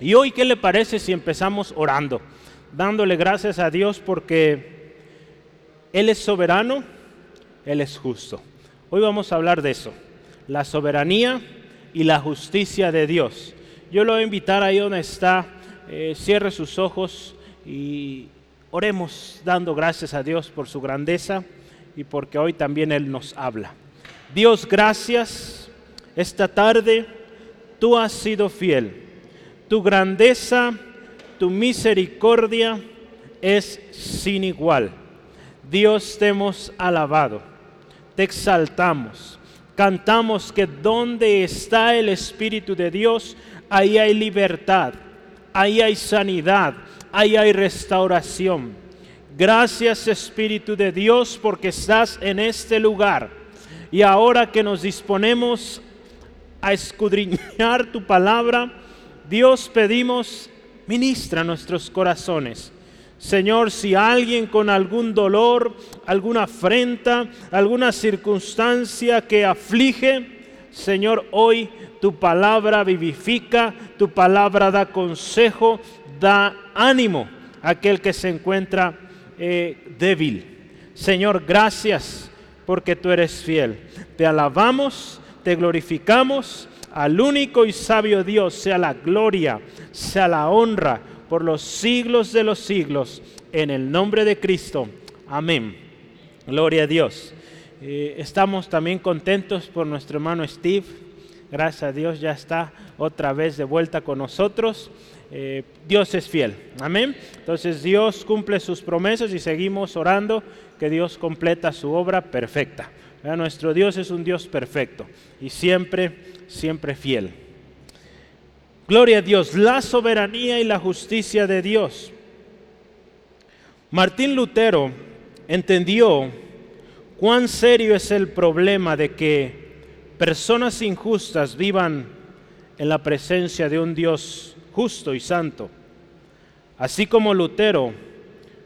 Y hoy, ¿qué le parece si empezamos orando? Dándole gracias a Dios porque Él es soberano, Él es justo. Hoy vamos a hablar de eso, la soberanía y la justicia de Dios. Yo lo voy a invitar ahí donde está, eh, cierre sus ojos y oremos dando gracias a Dios por su grandeza y porque hoy también Él nos habla. Dios, gracias. Esta tarde tú has sido fiel. Tu grandeza, tu misericordia es sin igual. Dios te hemos alabado, te exaltamos, cantamos que donde está el Espíritu de Dios, ahí hay libertad, ahí hay sanidad, ahí hay restauración. Gracias Espíritu de Dios porque estás en este lugar. Y ahora que nos disponemos a escudriñar tu palabra, Dios pedimos, ministra nuestros corazones. Señor, si alguien con algún dolor, alguna afrenta, alguna circunstancia que aflige, Señor, hoy tu palabra vivifica, tu palabra da consejo, da ánimo a aquel que se encuentra eh, débil. Señor, gracias porque tú eres fiel. Te alabamos, te glorificamos. Al único y sabio Dios sea la gloria, sea la honra por los siglos de los siglos. En el nombre de Cristo. Amén. Gloria a Dios. Eh, estamos también contentos por nuestro hermano Steve. Gracias a Dios ya está otra vez de vuelta con nosotros. Eh, Dios es fiel. Amén. Entonces Dios cumple sus promesas y seguimos orando que Dios completa su obra perfecta. Nuestro Dios es un Dios perfecto y siempre, siempre fiel. Gloria a Dios, la soberanía y la justicia de Dios. Martín Lutero entendió cuán serio es el problema de que personas injustas vivan en la presencia de un Dios justo y santo. Así como Lutero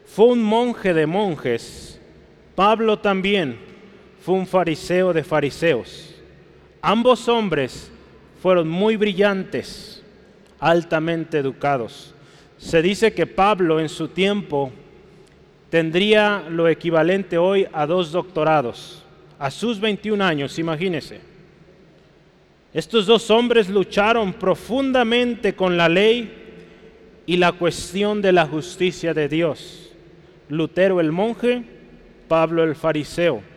fue un monje de monjes, Pablo también fue un fariseo de fariseos. Ambos hombres fueron muy brillantes, altamente educados. Se dice que Pablo en su tiempo tendría lo equivalente hoy a dos doctorados, a sus 21 años, imagínense. Estos dos hombres lucharon profundamente con la ley y la cuestión de la justicia de Dios. Lutero el monje, Pablo el fariseo.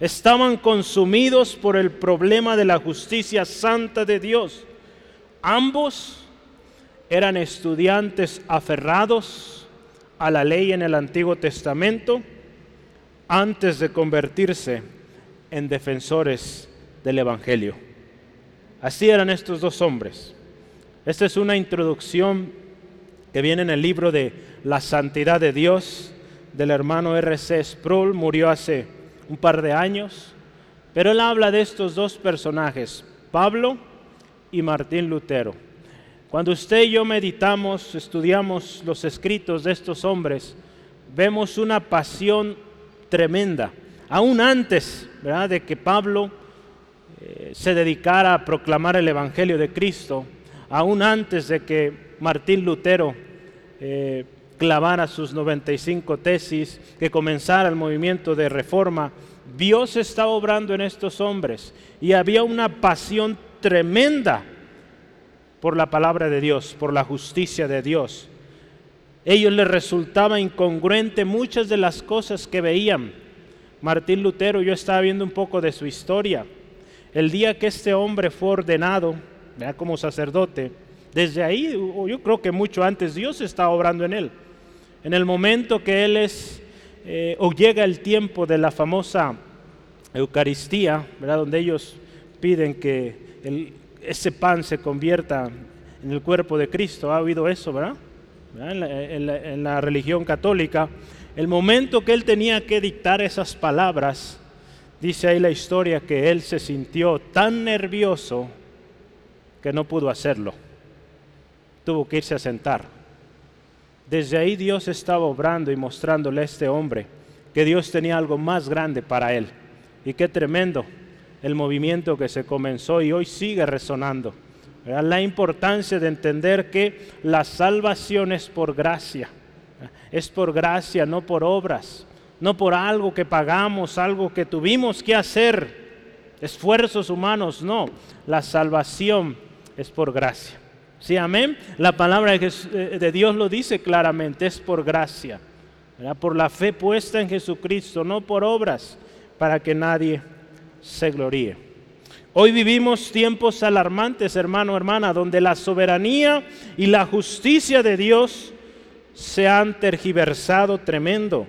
Estaban consumidos por el problema de la justicia santa de Dios. Ambos eran estudiantes aferrados a la ley en el Antiguo Testamento antes de convertirse en defensores del Evangelio. Así eran estos dos hombres. Esta es una introducción que viene en el libro de La Santidad de Dios del hermano R.C. Sproul, murió hace un par de años, pero él habla de estos dos personajes, Pablo y Martín Lutero. Cuando usted y yo meditamos, estudiamos los escritos de estos hombres, vemos una pasión tremenda, aún antes de que Pablo eh, se dedicara a proclamar el Evangelio de Cristo, aún antes de que Martín Lutero eh, clavara sus 95 tesis, que comenzara el movimiento de reforma, Dios estaba obrando en estos hombres y había una pasión tremenda por la palabra de Dios, por la justicia de Dios. Ellos les resultaba incongruente muchas de las cosas que veían. Martín Lutero, yo estaba viendo un poco de su historia el día que este hombre fue ordenado como sacerdote, desde ahí, yo creo que mucho antes, Dios está obrando en él. En el momento que él es, eh, o llega el tiempo de la famosa Eucaristía, ¿verdad? donde ellos piden que ese pan se convierta en el cuerpo de Cristo, ha oído eso, ¿verdad? en la religión católica, el momento que él tenía que dictar esas palabras, Dice ahí la historia que él se sintió tan nervioso que no pudo hacerlo. Tuvo que irse a sentar. Desde ahí Dios estaba obrando y mostrándole a este hombre que Dios tenía algo más grande para él. Y qué tremendo el movimiento que se comenzó y hoy sigue resonando. la importancia de entender que la salvación es por gracia, es por gracia, no por obras, no por algo que pagamos, algo que tuvimos que hacer, esfuerzos humanos, no, la salvación es por gracia. Sí, amén. La palabra de Dios lo dice claramente, es por gracia, por la fe puesta en Jesucristo, no por obras, para que nadie se gloríe. Hoy vivimos tiempos alarmantes, hermano, hermana, donde la soberanía y la justicia de Dios se han tergiversado tremendo.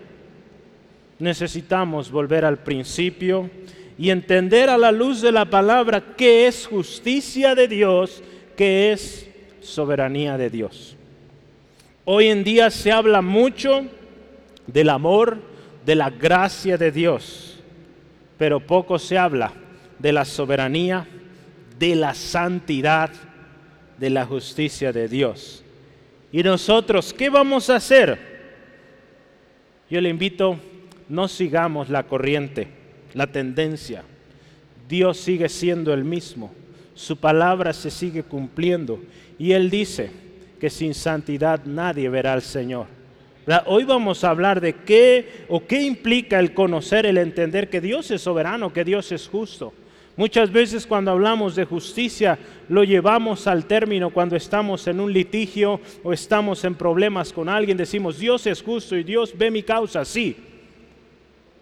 Necesitamos volver al principio y entender a la luz de la palabra qué es justicia de Dios, qué es soberanía de Dios. Hoy en día se habla mucho del amor, de la gracia de Dios, pero poco se habla de la soberanía, de la santidad, de la justicia de Dios. ¿Y nosotros qué vamos a hacer? Yo le invito, no sigamos la corriente, la tendencia. Dios sigue siendo el mismo, su palabra se sigue cumpliendo y Él dice que sin santidad nadie verá al Señor. Hoy vamos a hablar de qué o qué implica el conocer, el entender que Dios es soberano, que Dios es justo. Muchas veces cuando hablamos de justicia lo llevamos al término cuando estamos en un litigio o estamos en problemas con alguien, decimos Dios es justo y Dios ve mi causa, sí,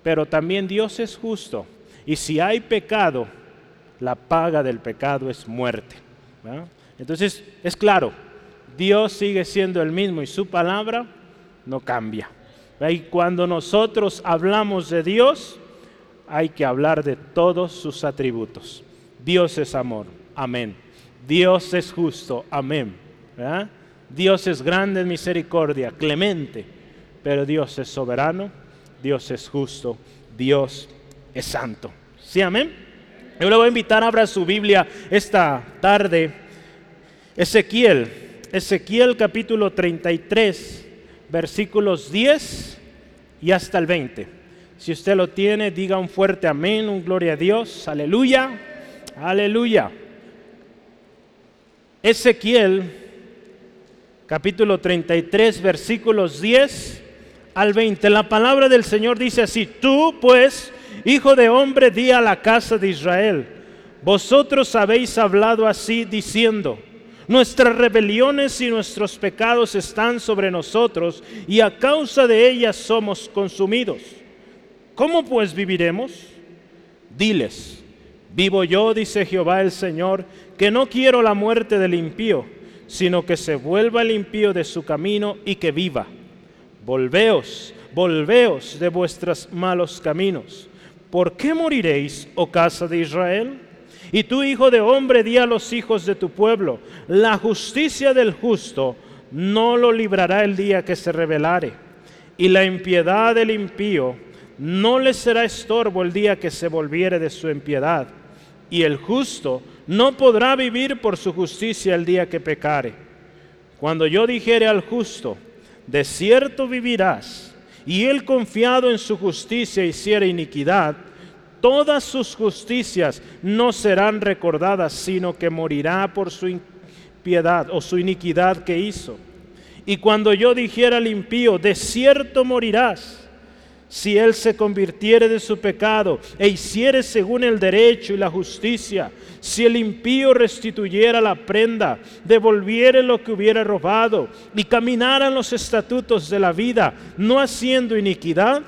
pero también Dios es justo y si hay pecado, la paga del pecado es muerte. Entonces es claro, Dios sigue siendo el mismo y su palabra no cambia. Y cuando nosotros hablamos de Dios, hay que hablar de todos sus atributos. Dios es amor, amén. Dios es justo, amén. Dios es grande en misericordia, clemente, pero Dios es soberano, Dios es justo, Dios es santo. ¿Sí, amén? Yo le voy a invitar, abra su Biblia esta tarde. Ezequiel, Ezequiel capítulo 33, versículos 10 y hasta el 20. Si usted lo tiene, diga un fuerte amén, un gloria a Dios, aleluya, aleluya. Ezequiel, capítulo 33, versículos 10 al 20. La palabra del Señor dice así, tú pues, hijo de hombre, di a la casa de Israel, vosotros habéis hablado así diciendo, Nuestras rebeliones y nuestros pecados están sobre nosotros y a causa de ellas somos consumidos. ¿Cómo pues viviremos? Diles, vivo yo, dice Jehová el Señor, que no quiero la muerte del impío, sino que se vuelva el impío de su camino y que viva. Volveos, volveos de vuestros malos caminos. ¿Por qué moriréis, oh casa de Israel? Y tú, hijo de hombre, di a los hijos de tu pueblo, la justicia del justo no lo librará el día que se rebelare, y la impiedad del impío no le será estorbo el día que se volviere de su impiedad, y el justo no podrá vivir por su justicia el día que pecare. Cuando yo dijere al justo, de cierto vivirás, y él confiado en su justicia hiciera iniquidad, todas sus justicias no serán recordadas, sino que morirá por su impiedad o su iniquidad que hizo. Y cuando yo dijera al impío, de cierto morirás, si él se convirtiere de su pecado e hiciere según el derecho y la justicia, si el impío restituyera la prenda, devolviere lo que hubiera robado y caminara en los estatutos de la vida, no haciendo iniquidad,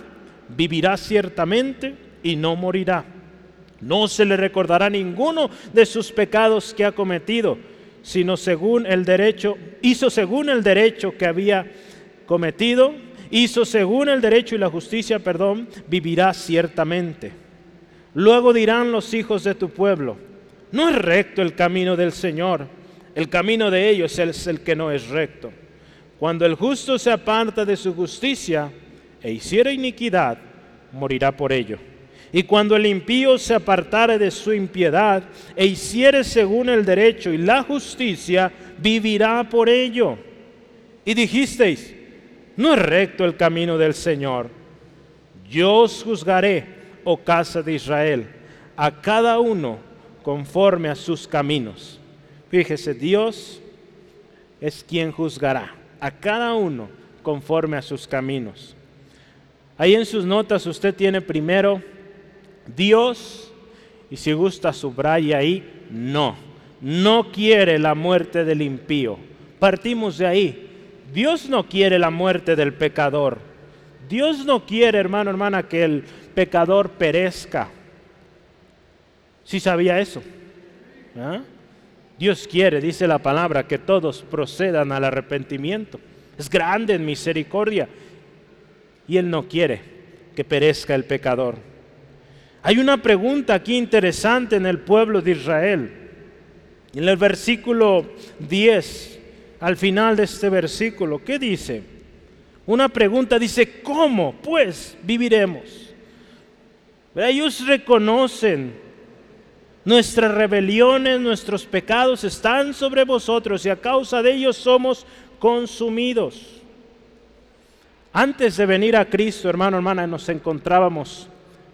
vivirá ciertamente y no morirá. No se le recordará ninguno de sus pecados que ha cometido, sino según el derecho, hizo según el derecho que había cometido hizo según el derecho y la justicia, perdón, vivirá ciertamente. Luego dirán los hijos de tu pueblo, no es recto el camino del Señor, el camino de ellos es el que no es recto. Cuando el justo se aparta de su justicia e hiciera iniquidad, morirá por ello. Y cuando el impío se apartare de su impiedad e hiciere según el derecho y la justicia, vivirá por ello. Y dijisteis, no es recto el camino del Señor. Yo os juzgaré, oh casa de Israel, a cada uno conforme a sus caminos. Fíjese, Dios es quien juzgará a cada uno conforme a sus caminos. Ahí en sus notas usted tiene primero Dios y si gusta subraya ahí, no, no quiere la muerte del impío. Partimos de ahí. Dios no quiere la muerte del pecador. Dios no quiere, hermano, hermana, que el pecador perezca. Si sabía eso. ¿Ah? Dios quiere, dice la palabra, que todos procedan al arrepentimiento. Es grande en misericordia. Y Él no quiere que perezca el pecador. Hay una pregunta aquí interesante en el pueblo de Israel. En el versículo 10, al final de este versículo, ¿qué dice? Una pregunta dice, ¿cómo pues viviremos? Ellos reconocen nuestras rebeliones, nuestros pecados están sobre vosotros y a causa de ellos somos consumidos. Antes de venir a Cristo, hermano, hermana, nos encontrábamos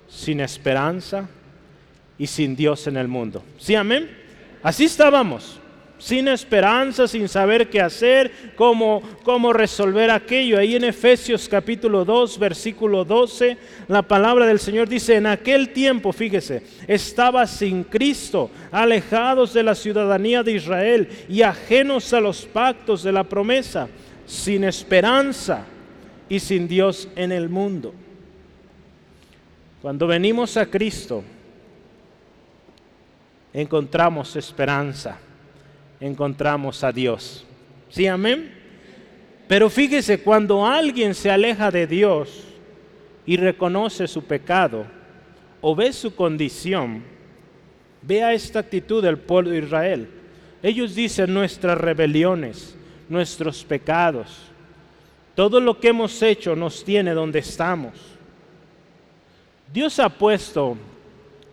sin esperanza y sin Dios en el mundo. ¿Sí, amén? Así estábamos, sin esperanza, sin saber qué hacer, cómo, cómo resolver aquello. Ahí en Efesios capítulo 2, versículo 12, la palabra del Señor dice, en aquel tiempo, fíjese, estaba sin Cristo, alejados de la ciudadanía de Israel y ajenos a los pactos de la promesa, sin esperanza y sin Dios en el mundo. Cuando venimos a Cristo, encontramos esperanza, encontramos a Dios. ¿Sí, amén? Pero fíjese, cuando alguien se aleja de Dios y reconoce su pecado o ve su condición, vea esta actitud del pueblo de Israel. Ellos dicen nuestras rebeliones, nuestros pecados, todo lo que hemos hecho nos tiene donde estamos. Dios ha puesto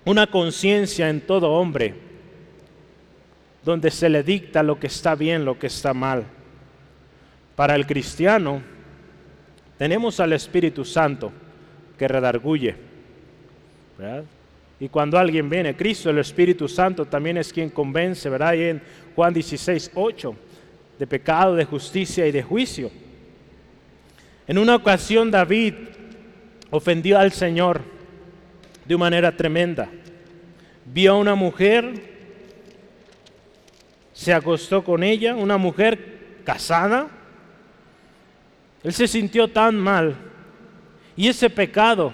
una conciencia en todo hombre donde se le dicta lo que está bien, lo que está mal. Para el cristiano tenemos al Espíritu Santo que redarguye. Y cuando alguien viene, Cristo, el Espíritu Santo también es quien convence, ¿verdad? Y en Juan 16, 8, de pecado, de justicia y de juicio. En una ocasión David ofendió al Señor de manera tremenda. Vio a una mujer, se acostó con ella, una mujer casada. Él se sintió tan mal y ese pecado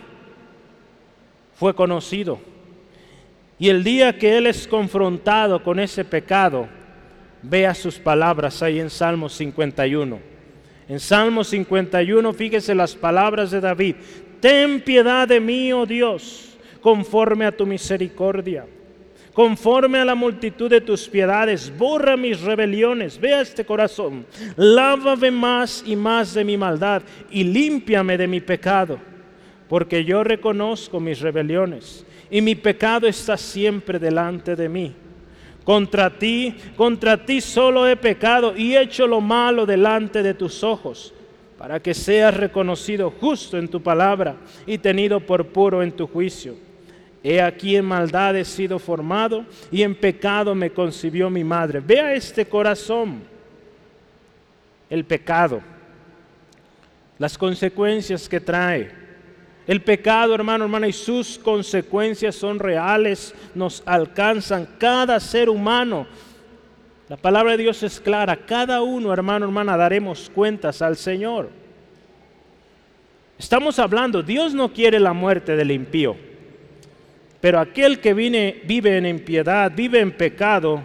fue conocido. Y el día que él es confrontado con ese pecado, vea sus palabras ahí en Salmo 51. En Salmo 51, fíjese las palabras de David. Ten piedad de mí, oh Dios conforme a tu misericordia. Conforme a la multitud de tus piedades, borra mis rebeliones. Vea este corazón. Lávame más y más de mi maldad y límpiame de mi pecado. Porque yo reconozco mis rebeliones y mi pecado está siempre delante de mí. Contra ti, contra ti solo he pecado y hecho lo malo delante de tus ojos, para que seas reconocido justo en tu palabra y tenido por puro en tu juicio. He aquí en maldad he sido formado y en pecado me concibió mi madre. Vea este corazón, el pecado, las consecuencias que trae. El pecado, hermano, hermana, y sus consecuencias son reales, nos alcanzan cada ser humano. La palabra de Dios es clara, cada uno, hermano, hermana, daremos cuentas al Señor. Estamos hablando, Dios no quiere la muerte del impío. Pero aquel que vive en impiedad, vive en pecado,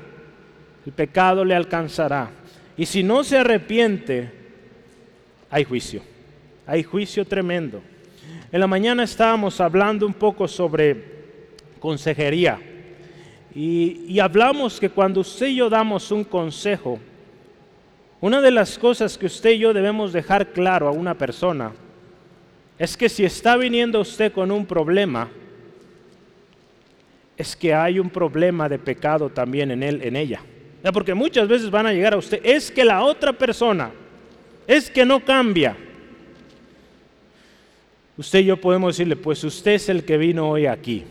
el pecado le alcanzará. Y si no se arrepiente, hay juicio. Hay juicio tremendo. En la mañana estábamos hablando un poco sobre consejería. Y, y, hablamos que cuando usted y yo damos un consejo, una de las cosas que usted y yo debemos dejar claro a una persona es que si está viniendo usted con un problema, es que hay un problema de pecado también en él, en ella. Porque muchas veces van a llegar a usted, es que la otra persona, es que no cambia. Usted y yo podemos decirle, pues usted es el que vino hoy aquí.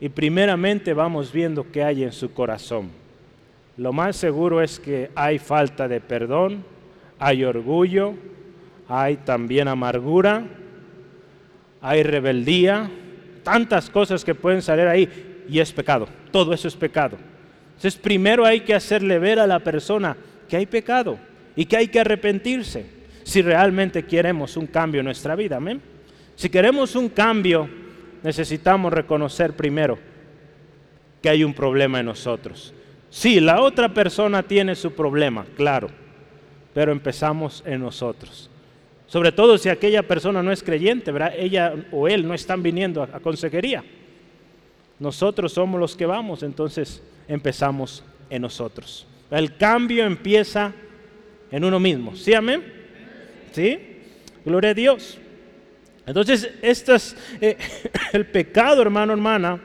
Y primeramente vamos viendo qué hay en su corazón. lo más seguro es que hay falta de perdón, hay orgullo, hay también amargura, hay rebeldía, tantas cosas que pueden salir ahí y es pecado. Todo eso es pecado. Entonces primero hay que hacerle ver a la persona que hay pecado y que hay que arrepentirse si realmente queremos un cambio en nuestra vida. Amén. Si queremos un cambio, necesitamos reconocer primero que hay un problema en nosotros. Sí, la otra persona tiene su problema, claro, pero empezamos en nosotros. Sobre todo si aquella persona no es creyente, ¿verdad? Ella o él no están viniendo a, consejería. Nosotros somos los que vamos, entonces empezamos en nosotros. El cambio empieza en uno mismo. ¿Sí, amén? ¿Sí? Gloria a Dios. Entonces, esto es eh, el pecado, hermano, hermana.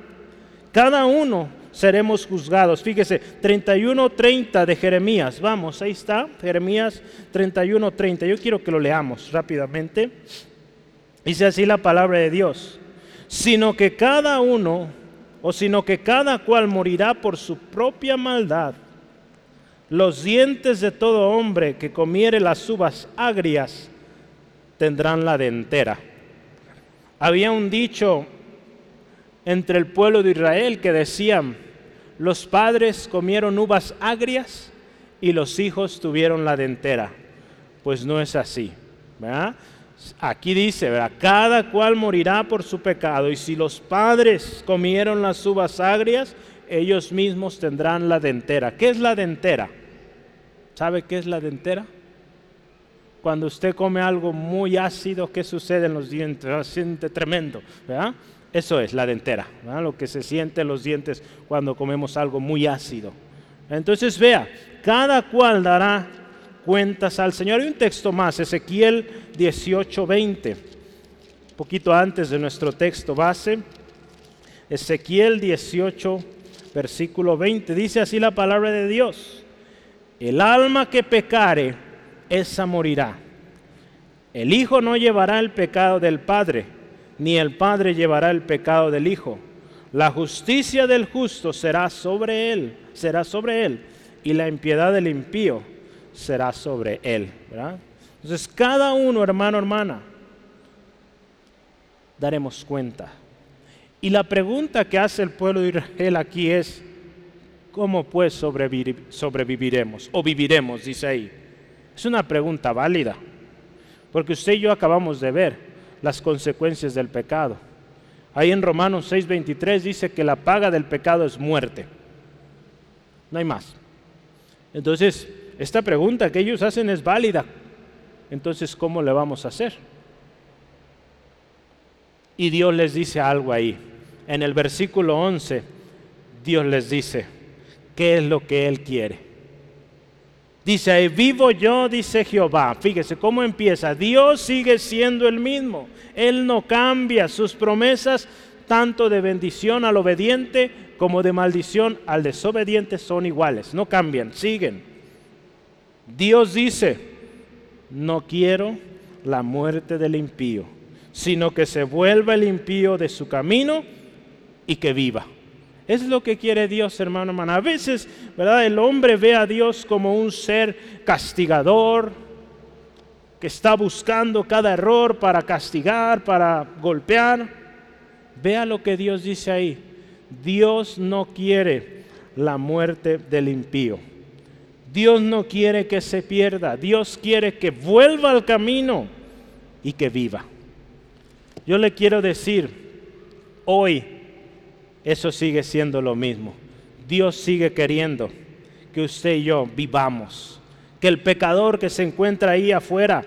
Cada uno seremos juzgados. Fíjese, 31.30 de Jeremías. Vamos, ahí está, Jeremías 31.30. Yo quiero que lo leamos rápidamente. Dice así la palabra de Dios. Sino que cada uno, o sino que cada cual morirá por su propia maldad. Los dientes de todo hombre que comiere las uvas agrias tendrán la dentera. Había un dicho entre el pueblo de Israel que decían, los padres comieron uvas agrias y los hijos tuvieron la dentera. Pues no es así. Aquí dice, cada cual morirá por su pecado y si los padres comieron las uvas agrias, ellos mismos tendrán la dentera. ¿Qué es la dentera? ¿Sabe qué es la dentera? Cuando usted come algo muy ácido, ¿qué sucede en los dientes? Se siente tremendo. ¿verdad? Eso es la dentera, lo que se siente en los dientes cuando comemos algo muy ácido. Entonces vea, cada cual dará cuentas al Señor. Hay un texto más, Ezequiel 18:20, un poquito antes de nuestro texto base. Ezequiel 18, versículo 20, dice así la palabra de Dios. El alma que pecare, esa morirá. El Hijo no llevará el pecado del Padre ni el Padre llevará el pecado del Hijo. La justicia del justo será sobre él, será sobre él, y la impiedad del impío será sobre él. Entonces, cada uno, hermano, hermana, daremos cuenta. Y la pregunta que hace el pueblo de Israel aquí es, ¿cómo pues sobreviviremos? O viviremos, dice ahí. Es una pregunta válida, porque usted y yo acabamos de ver las consecuencias del pecado. Ahí en Romanos 6:23 dice que la paga del pecado es muerte. No hay más. Entonces, esta pregunta que ellos hacen es válida. Entonces, ¿cómo le vamos a hacer? Y Dios les dice algo ahí. En el versículo 11, Dios les dice, ¿qué es lo que Él quiere? Dice, vivo yo, dice Jehová. Fíjese cómo empieza. Dios sigue siendo el mismo. Él no cambia. Sus promesas, tanto de bendición al obediente como de maldición al desobediente, son iguales. No cambian, siguen. Dios dice, no quiero la muerte del impío, sino que se vuelva el impío de su camino y que viva. Es lo que quiere Dios, hermano, hermano. A veces, ¿verdad? El hombre ve a Dios como un ser castigador, que está buscando cada error para castigar, para golpear. Vea lo que Dios dice ahí. Dios no quiere la muerte del impío. Dios no quiere que se pierda. Dios quiere que vuelva al camino y que viva. Yo le quiero decir hoy, eso sigue siendo lo mismo. Dios sigue queriendo que usted y yo vivamos, que el pecador que se encuentra ahí afuera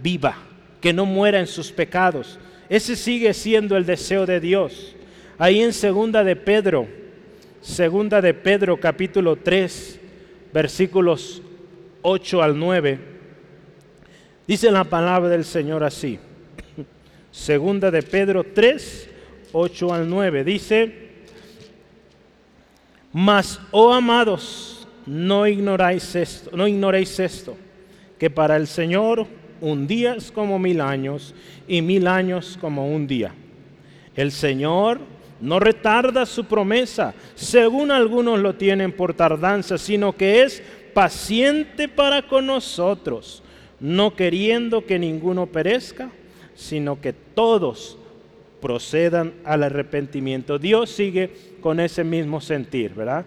viva, que no muera en sus pecados. Ese sigue siendo el deseo de Dios. Ahí en segunda de Pedro, segunda de Pedro capítulo 3, versículos 8 al 9, dice la palabra del Señor así. Segunda de Pedro 3, 8 al 9, dice, mas, oh amados, no ignoráis esto, no ignoréis esto, que para el Señor un día es como mil años y mil años como un día. El Señor no retarda su promesa, según algunos lo tienen por tardanza, sino que es paciente para con nosotros, no queriendo que ninguno perezca, sino que todos procedan al arrepentimiento. Dios sigue con ese mismo sentir, ¿verdad?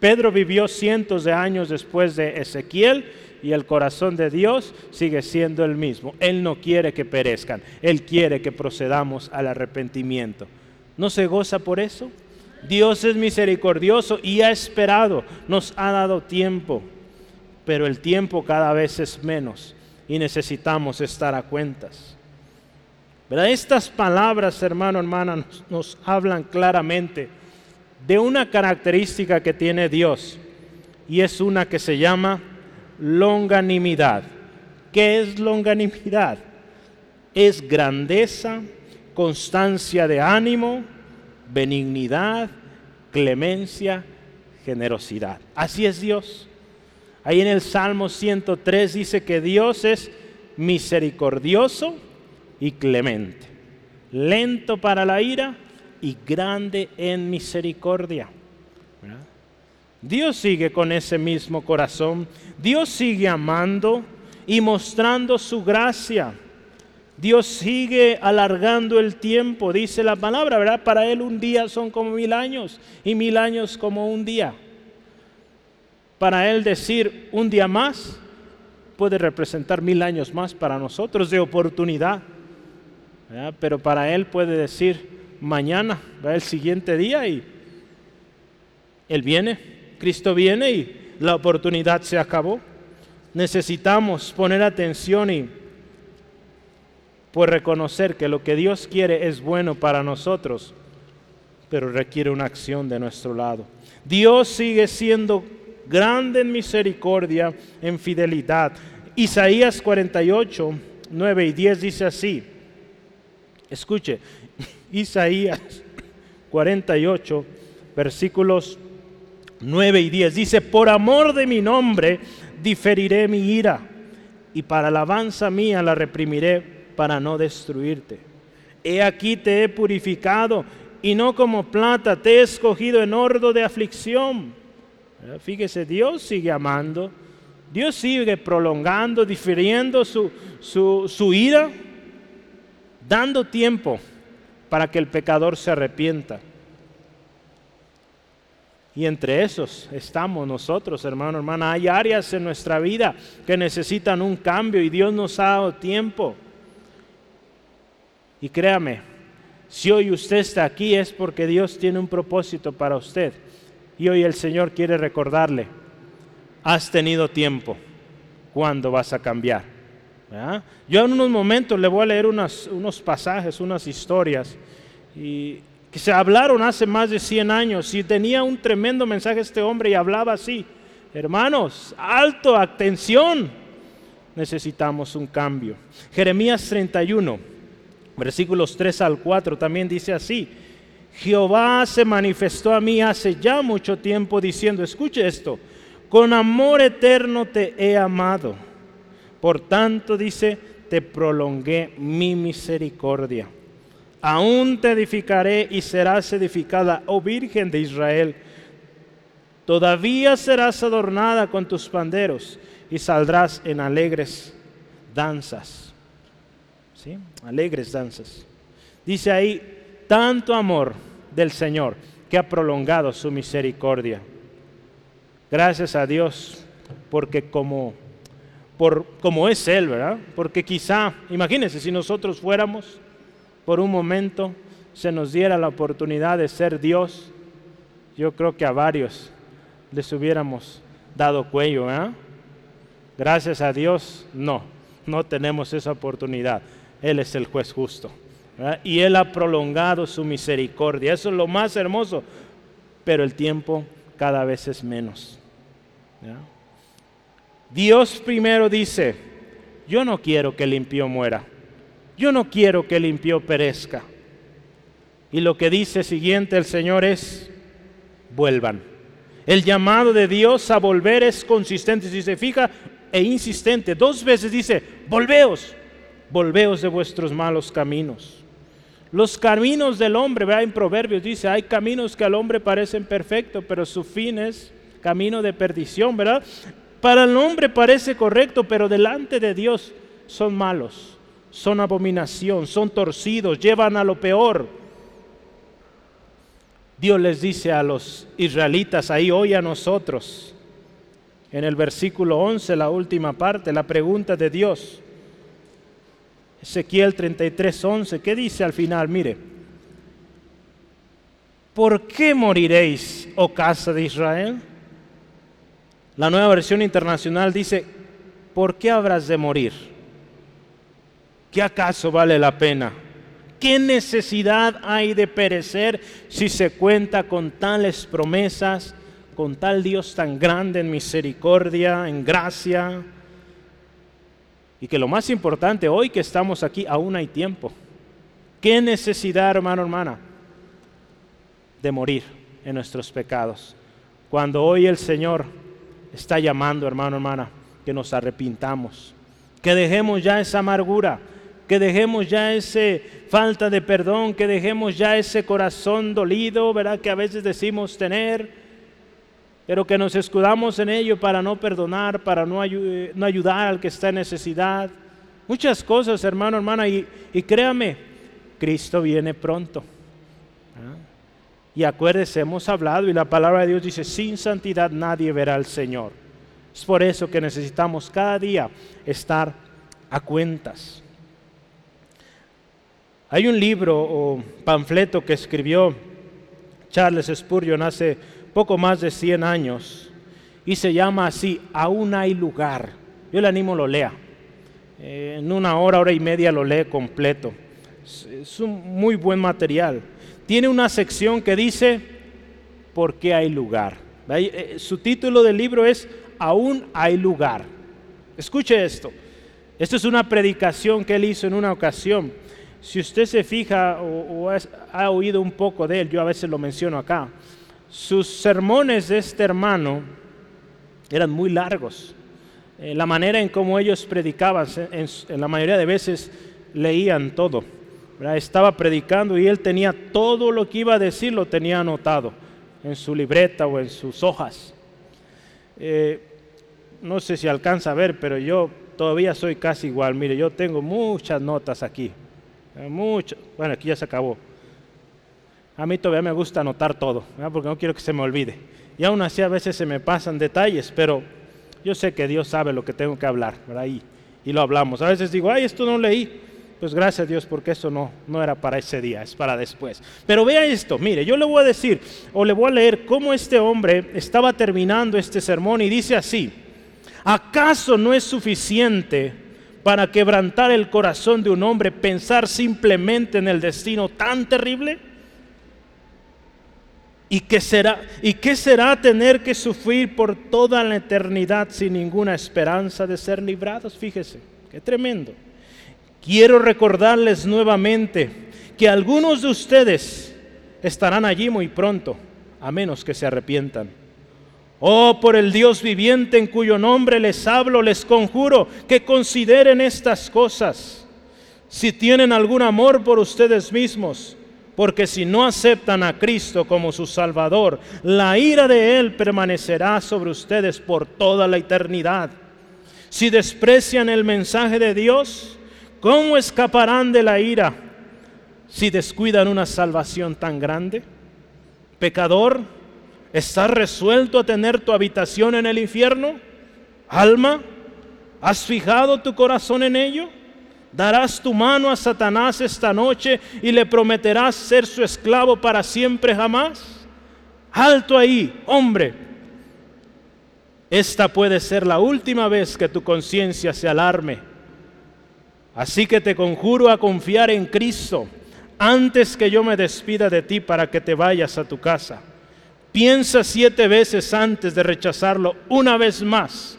Pedro vivió cientos de años después de Ezequiel y el corazón de Dios sigue siendo el mismo. Él no quiere que perezcan, Él quiere que procedamos al arrepentimiento. ¿No se goza por eso? Dios es misericordioso y ha esperado, nos ha dado tiempo, pero el tiempo cada vez es menos y necesitamos estar a cuentas. Estas palabras, hermano, hermana, nos, nos hablan claramente de una característica que tiene Dios y es una que se llama longanimidad. ¿Qué es longanimidad? Es grandeza, constancia de ánimo, benignidad, clemencia, generosidad. Así es Dios. Ahí en el Salmo 103 dice que Dios es misericordioso y clemente, lento para la ira y grande en misericordia. Dios sigue con ese mismo corazón. Dios sigue amando y mostrando su gracia. Dios sigue alargando el tiempo, dice la palabra, ¿verdad? Para Él un día son como mil años y mil años como un día. Para Él decir un día más puede representar mil años más para nosotros de oportunidad. Pero para Él puede decir mañana, el siguiente día y Él viene Cristo viene y la oportunidad se acabó. Necesitamos poner atención y pues reconocer que lo que Dios quiere es bueno para nosotros, pero requiere una acción de nuestro lado. Dios sigue siendo grande en misericordia, en fidelidad. Isaías 48, 9 y 10 dice así. Escuche, Isaías 48, versículos 9 y 10. Dice, por amor de mi nombre diferiré mi ira y para alabanza mía la reprimiré para no destruirte. He aquí te he purificado y no como plata te he escogido en ordo de aflicción. Fíjese, Dios sigue amando, Dios sigue prolongando, difiriendo su, su, su ira, dando tiempo para que el pecador se arrepienta. Y entre esos estamos nosotros, hermano, hermana. Hay áreas en nuestra vida que necesitan un cambio y Dios nos ha dado tiempo. Y créame, si hoy usted está aquí es porque Dios tiene un propósito para usted. Y hoy el Señor quiere recordarle, has tenido tiempo, ¿cuándo vas a cambiar? Yo en unos momentos le voy a leer unos pasajes, unas historias. Y que se hablaron hace más de 100 años y tenía un tremendo mensaje este hombre y hablaba así. Hermanos, alto, atención, necesitamos un cambio. Jeremías 31, versículos 3 al 4 también dice así. Jehová se manifestó a mí hace ya mucho tiempo diciendo, escuche esto, con amor eterno te he amado. Por tanto, dice, te prolongué mi misericordia aún te edificaré y serás edificada, oh Virgen de Israel. Todavía serás adornada con tus panderos y saldrás en alegres danzas. Alegres danzas. Dice ahí, tanto amor del Señor que ha prolongado su misericordia. Gracias a Dios, porque como, por, como es Él, ¿verdad? Porque quizá, imagínense, si nosotros fuéramos por un momento se nos diera la oportunidad de ser Dios, yo creo que a varios les hubiéramos dado cuello. Gracias a Dios, no, no tenemos esa oportunidad. Él es el juez justo. Y Él ha prolongado su misericordia. Eso es lo más hermoso. Pero el tiempo cada vez es menos. Dios primero dice, yo no quiero que el impío muera. Yo no quiero que el impío perezca. Y lo que dice siguiente el Señor es, vuelvan. El llamado de Dios a volver es consistente, si se fija, e insistente. Dos veces dice, volveos, volveos de vuestros malos caminos. Los caminos del hombre, ¿verdad? en Proverbios dice, hay caminos que al hombre parecen perfectos, pero su fin es camino de perdición, ¿verdad? Para el hombre parece correcto, pero delante de Dios son malos, son abominación, son torcidos, llevan a lo peor. Dios les dice a los israelitas ahí hoy a nosotros, en el versículo 11, la última parte, la pregunta de Dios. Ezequiel 33, 11, ¿qué dice al final? Mire, ¿por qué moriréis, oh casa de Israel? La nueva versión internacional dice, ¿por qué habrás de morir? ¿Qué acaso vale la pena? ¿Qué necesidad hay de perecer si se cuenta con tales promesas, con tal Dios tan grande en misericordia, en gracia? Y que lo más importante, hoy que estamos aquí, aún hay tiempo. ¿Qué necesidad, hermano, hermana, de morir en nuestros pecados? Cuando hoy el Señor está llamando, hermano, hermana, que nos arrepintamos, que dejemos ya esa amargura, que dejemos ya esa falta de perdón, que dejemos ya ese corazón dolido, ¿verdad? Que a veces decimos tener, pero que nos escudamos en ello para no perdonar, para no, no ayudar al que está en necesidad. Muchas cosas, hermano, hermana, y, y créame, Cristo viene pronto. Y acuérdese, hemos hablado y la palabra de Dios dice, sin santidad nadie verá al Señor. Es por eso que necesitamos cada día estar a cuentas. Hay un libro o panfleto que escribió Charles Spurgeon hace poco más de 100 años y se llama así, Aún hay lugar. Yo le animo lo lea. Eh, en una hora, hora y media lo lee completo. Es un muy buen material tiene una sección que dice, ¿por qué hay lugar? Eh, su título del libro es, Aún hay lugar. Escuche esto. Esto es una predicación que él hizo en una ocasión. Si usted se fija o, ha oído un poco de él, yo a veces lo menciono acá, sus sermones de este hermano eran muy largos. Eh, la manera en cómo ellos predicaban, en la mayoría de veces leían todo. Estaba predicando y él tenía todo lo que iba a decir, lo tenía anotado en su libreta o en sus hojas. Eh, no sé si alcanza a ver, pero yo todavía soy casi igual. Mire, yo tengo muchas notas aquí. Eh, muchas. Bueno, aquí ya se acabó. A mí todavía me gusta anotar todo, porque no quiero que se me olvide. Y aún así a veces se me pasan detalles, pero yo sé que Dios sabe lo que tengo que hablar, ahí Y lo hablamos. A veces digo, ay, esto no leí pues gracias a Dios porque eso no, no era para ese día, es para después. Pero vea esto, mire, yo le voy a decir o le voy a leer cómo este hombre estaba terminando este sermón y dice así, ¿acaso no es suficiente para quebrantar el corazón de un hombre pensar simplemente en el destino tan terrible? ¿Y qué será, y qué será tener que sufrir por toda la eternidad sin ninguna esperanza de ser librados? Fíjese, qué tremendo. Quiero recordarles nuevamente que algunos de ustedes estarán allí muy pronto, a menos que se arrepientan. Oh, por el Dios viviente en cuyo nombre les hablo, les conjuro que consideren estas cosas. Si tienen algún amor por ustedes mismos, porque si no aceptan a Cristo como su Salvador, la ira de Él permanecerá sobre ustedes por toda la eternidad. Si desprecian el mensaje de Dios, ¿Cómo escaparán de la ira si descuidan una salvación tan grande? Pecador, ¿estás resuelto a tener tu habitación en el infierno? Alma, ¿has fijado tu corazón en ello? ¿Darás tu mano a Satanás esta noche y le prometerás ser su esclavo para siempre jamás? Alto ahí, hombre. Esta puede ser la última vez que tu conciencia se alarme Así que te conjuro a confiar en Cristo antes que yo me despida de ti para que te vayas a tu casa. Piensa siete veces antes de rechazarlo una vez más.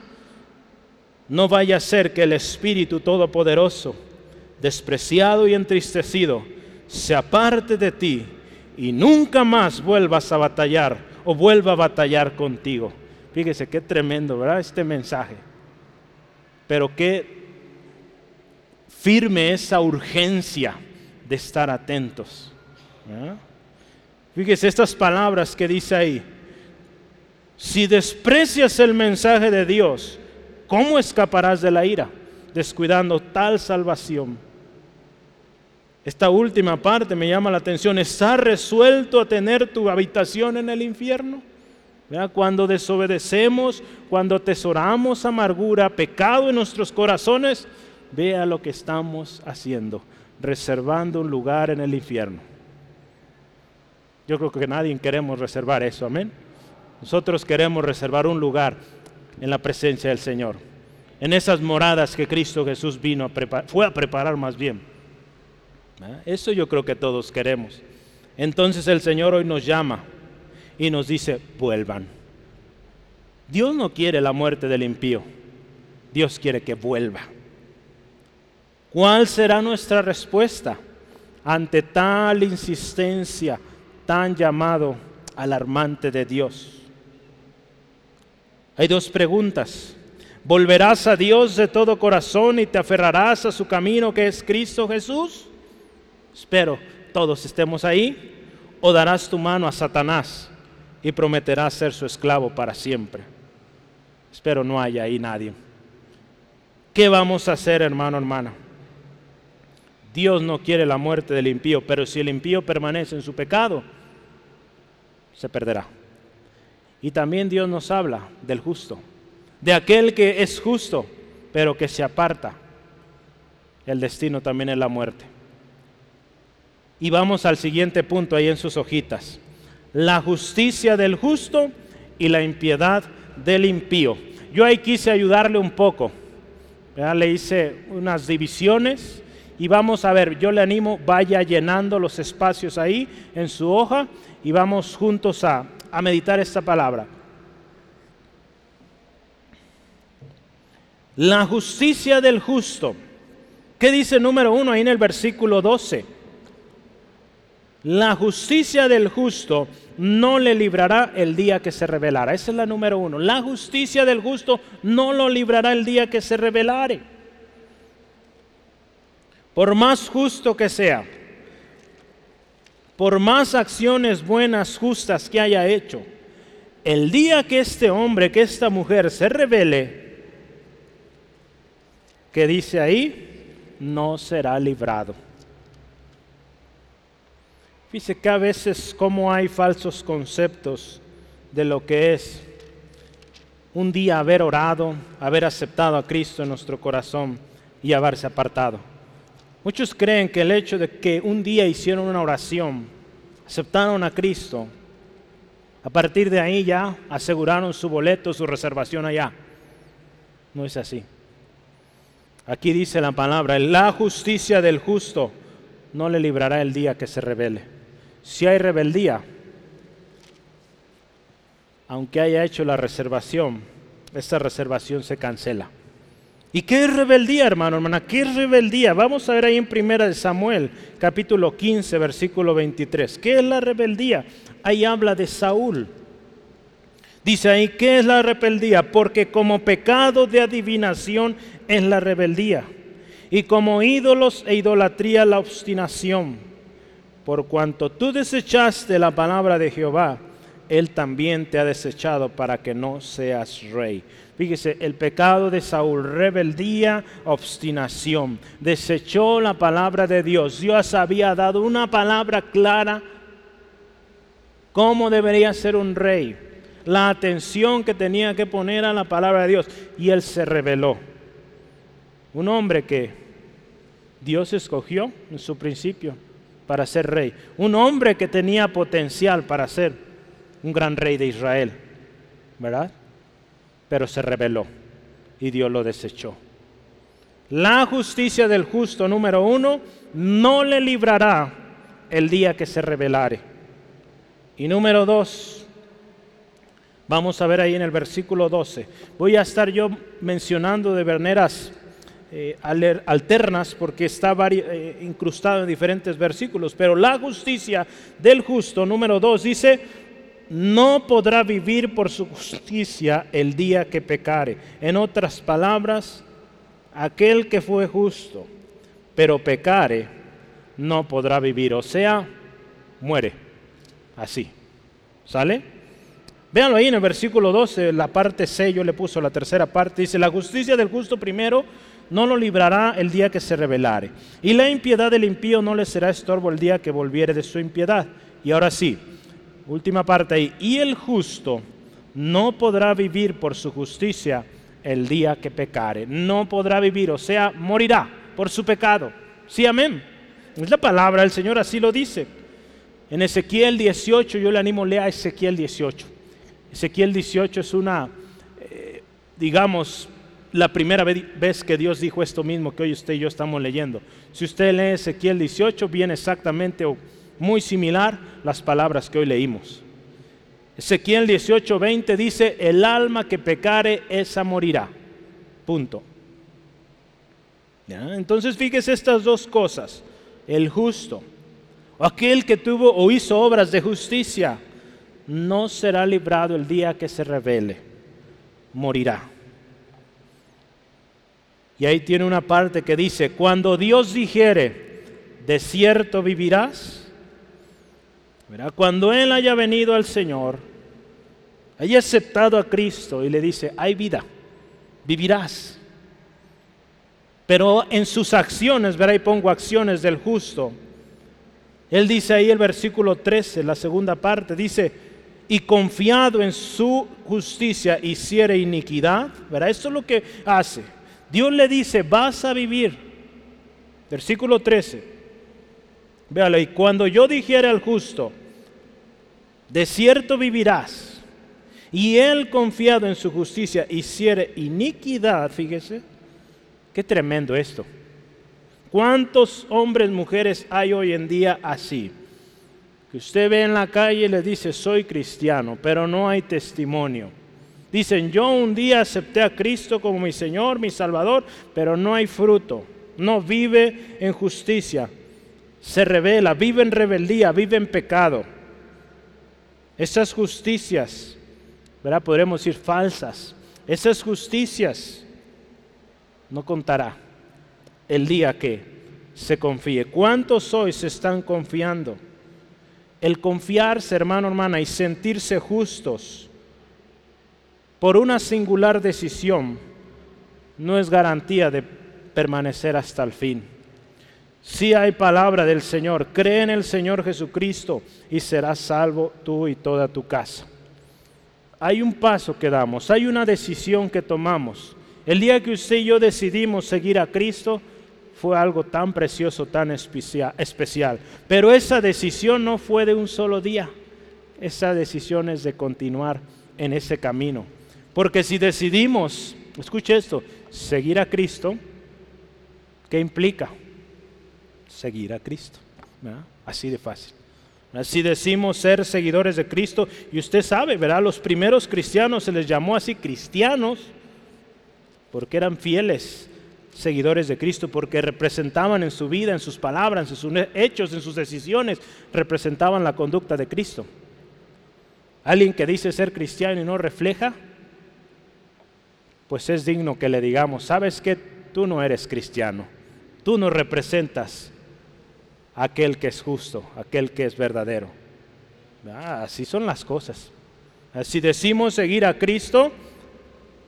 No vaya a ser que el Espíritu Todopoderoso, despreciado y entristecido, se aparte de ti y nunca más vuelvas a batallar o vuelva a batallar contigo. Fíjese qué tremendo, ¿verdad? Este mensaje. Pero qué firme esa urgencia de estar atentos. Fíjese estas palabras que dice ahí. Si desprecias el mensaje de Dios, ¿cómo escaparás de la ira? Descuidando tal salvación. Esta última parte me llama la atención. ¿Estás resuelto a tener tu habitación en el infierno? Cuando desobedecemos, cuando atesoramos amargura, pecado en nuestros corazones, vea lo que estamos haciendo, reservando un lugar en el infierno. Yo creo que nadie queremos reservar eso, amén. Nosotros queremos reservar un lugar en la presencia del Señor, en esas moradas que Cristo Jesús vino a preparar, fue a preparar más bien. Eso yo creo que todos queremos. Entonces el Señor hoy nos llama y nos dice, vuelvan. Dios no quiere la muerte del impío, Dios quiere que vuelva. ¿Cuál será nuestra respuesta ante tal insistencia, tan llamado alarmante de Dios? Hay dos preguntas. ¿Volverás a Dios de todo corazón y te aferrarás a su camino que es Cristo Jesús? Espero todos estemos ahí. ¿O darás tu mano a Satanás y prometerás ser su esclavo para siempre? Espero no haya ahí nadie. ¿Qué vamos a hacer, hermano, hermana? Dios no quiere la muerte del impío, pero si el impío permanece en su pecado, se perderá. Y también Dios nos habla del justo, de aquel que es justo, pero que se aparta. El destino también es la muerte. Y vamos al siguiente punto ahí en sus hojitas. La justicia del justo y la impiedad del impío. Yo ahí quise ayudarle un poco. Le hice unas divisiones y vamos a ver, yo le animo, vaya llenando los espacios ahí en su hoja y vamos juntos a, a meditar esta palabra. La justicia del justo. ¿Qué dice número uno ahí en el versículo 12? La justicia del justo no le librará el día que se revelará. Esa es la número uno. La justicia del justo no lo librará el día que se revelare. Por más justo que sea, por más acciones buenas, justas que haya hecho, el día que este hombre, que esta mujer se revele, que dice ahí, no será librado. Dice que a veces como hay falsos conceptos de lo que es un día haber orado, haber aceptado a Cristo en nuestro corazón y haberse apartado. Muchos creen que el hecho de que un día hicieron una oración, aceptaron a Cristo, a partir de ahí ya aseguraron su boleto, su reservación allá. No es así. Aquí dice la palabra, la justicia del justo no le librará el día que se revele si hay rebeldía, aunque haya hecho la reservación, esta reservación se cancela. ¿Y qué es rebeldía, hermano, hermana? ¿Qué es rebeldía? Vamos a ver ahí en Primera de Samuel, capítulo 15, versículo 23. ¿Qué es la rebeldía? Ahí habla de Saúl. Dice ahí, ¿qué es la rebeldía? Porque como pecado de adivinación es la rebeldía. Y como ídolos e idolatría la obstinación por cuanto tú desechaste la palabra de Jehová, Él también te ha desechado para que no seas rey. Fíjese, el pecado de Saúl, rebeldía, obstinación, desechó la palabra de Dios. Dios había dado una palabra clara cómo debería ser un rey, la atención que tenía que poner a la palabra de Dios, y él se rebeló. Un hombre que Dios escogió en su principio para ser rey. Un hombre que tenía potencial para ser un gran rey de Israel, ¿verdad? Pero se rebeló y Dios lo desechó. La justicia del justo, número uno, no le librará el día que se rebelare. Y número dos, vamos a ver ahí en el versículo 12. Voy a estar yo mencionando de verneras eh, alternas porque está eh, incrustado en diferentes versículos, pero la justicia del justo, número dos, dice, no podrá vivir por su justicia el día que pecare. En otras palabras, aquel que fue justo, pero pecare, no podrá vivir, o sea, muere. Así. ¿Sale? Véanlo ahí en el versículo 12, la parte C, yo le puso la tercera parte, dice, la justicia del justo primero no lo librará el día que se revelare, y la impiedad del impío no le será estorbo el día que volviere de su impiedad. Y ahora sí, última parte ahí, y el justo no podrá vivir por su justicia el día que pecare, no podrá vivir, o sea, morirá por su pecado. Sí, amén. Es la palabra, el Señor así lo dice. En Ezequiel 18, yo le animo, lea Ezequiel 18. Ezequiel 18 es una, eh, digamos, la primera vez que Dios dijo esto mismo que hoy usted y yo estamos leyendo. Si usted lee Ezequiel 18, viene exactamente muy similar las palabras que hoy leímos. Ezequiel 18, 20 dice, el alma que pecare, esa morirá. Punto. Entonces fíjese estas dos cosas. El justo, aquel que tuvo o hizo obras de justicia, no será librado el día que se revele. Morirá. Y ahí tiene una parte que dice, cuando Dios dijere, de cierto vivirás, cuando Él haya venido al Señor, haya aceptado a Cristo y le dice, hay vida, vivirás. Pero en sus acciones, verá, y pongo acciones del justo. Él dice ahí el versículo 13, la segunda parte, dice, y confiado en su justicia hiciere iniquidad, verá, esto es lo que hace. Dios le dice, vas a vivir. Versículo 13. Véalo, y cuando yo dijera al justo, de cierto vivirás, y él confiado en su justicia hiciere iniquidad, fíjese, qué tremendo esto. ¿Cuántos hombres, mujeres hay hoy en día así? Que usted ve en la calle y le dice, soy cristiano, pero no hay testimonio. Dicen, yo un día acepté a Cristo como mi Señor, mi Salvador, pero no hay fruto. No vive en justicia se revela, vive en rebeldía, vive en pecado. Esas justicias, ¿verdad? Podremos decir falsas. Esas justicias no contará el día que se confíe. ¿Cuántos hoy se están confiando? El confiarse, hermano, hermana, y sentirse justos por una singular decisión no es garantía de permanecer hasta el fin. Si hay palabra del Señor, cree en el Señor Jesucristo y serás salvo tú y toda tu casa. Hay un paso que damos, hay una decisión que tomamos. El día que usted y yo decidimos seguir a Cristo fue algo tan precioso, tan especial. Pero esa decisión no fue de un solo día. Esa decisión es de continuar en ese camino. Porque si decidimos, escuche esto, seguir a Cristo, ¿qué implica? Seguir a Cristo. Así de fácil. Si decimos ser seguidores de Cristo, y usted sabe, ¿verdad? Los primeros cristianos se les llamó así cristianos porque eran fieles seguidores de Cristo, porque representaban en su vida, en sus palabras, en sus hechos, en sus decisiones, representaban la conducta de Cristo. Alguien que dice ser cristiano y no refleja, pues es digno que le digamos, sabes que tú no eres cristiano, tú no representas aquel que es justo, aquel que es verdadero. Ah, así son las cosas. Si decimos seguir a Cristo,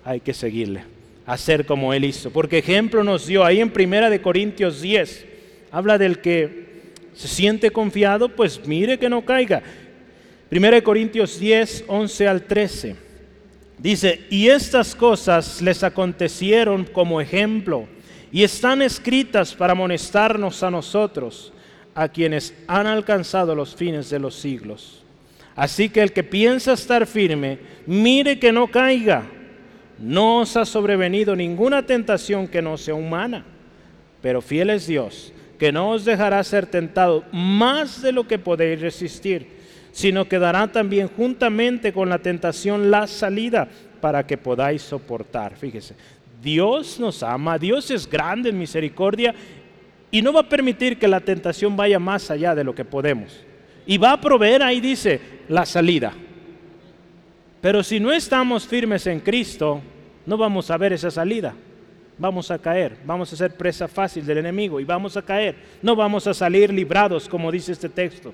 hay que seguirle, hacer como Él hizo. Porque ejemplo nos dio ahí en Primera de Corintios 10. Habla del que se siente confiado, pues mire que no caiga. Primera de Corintios 10, 11 al 13. Dice, y estas cosas les acontecieron como ejemplo y están escritas para amonestarnos a nosotros a quienes han alcanzado los fines de los siglos. Así que el que piensa estar firme, mire que no caiga. No os ha sobrevenido ninguna tentación que no sea humana, pero fiel es Dios, que no os dejará ser tentado más de lo que podéis resistir, sino que dará también juntamente con la tentación la salida para que podáis soportar. Fíjese, Dios nos ama, Dios es grande en misericordia y no va a permitir que la tentación vaya más allá de lo que podemos. Y va a proveer, ahí dice, la salida. Pero si no estamos firmes en Cristo, no vamos a ver esa salida. vamos a caer, vamos a ser presa fácil del enemigo y vamos a caer. No vamos a salir librados, como dice este texto,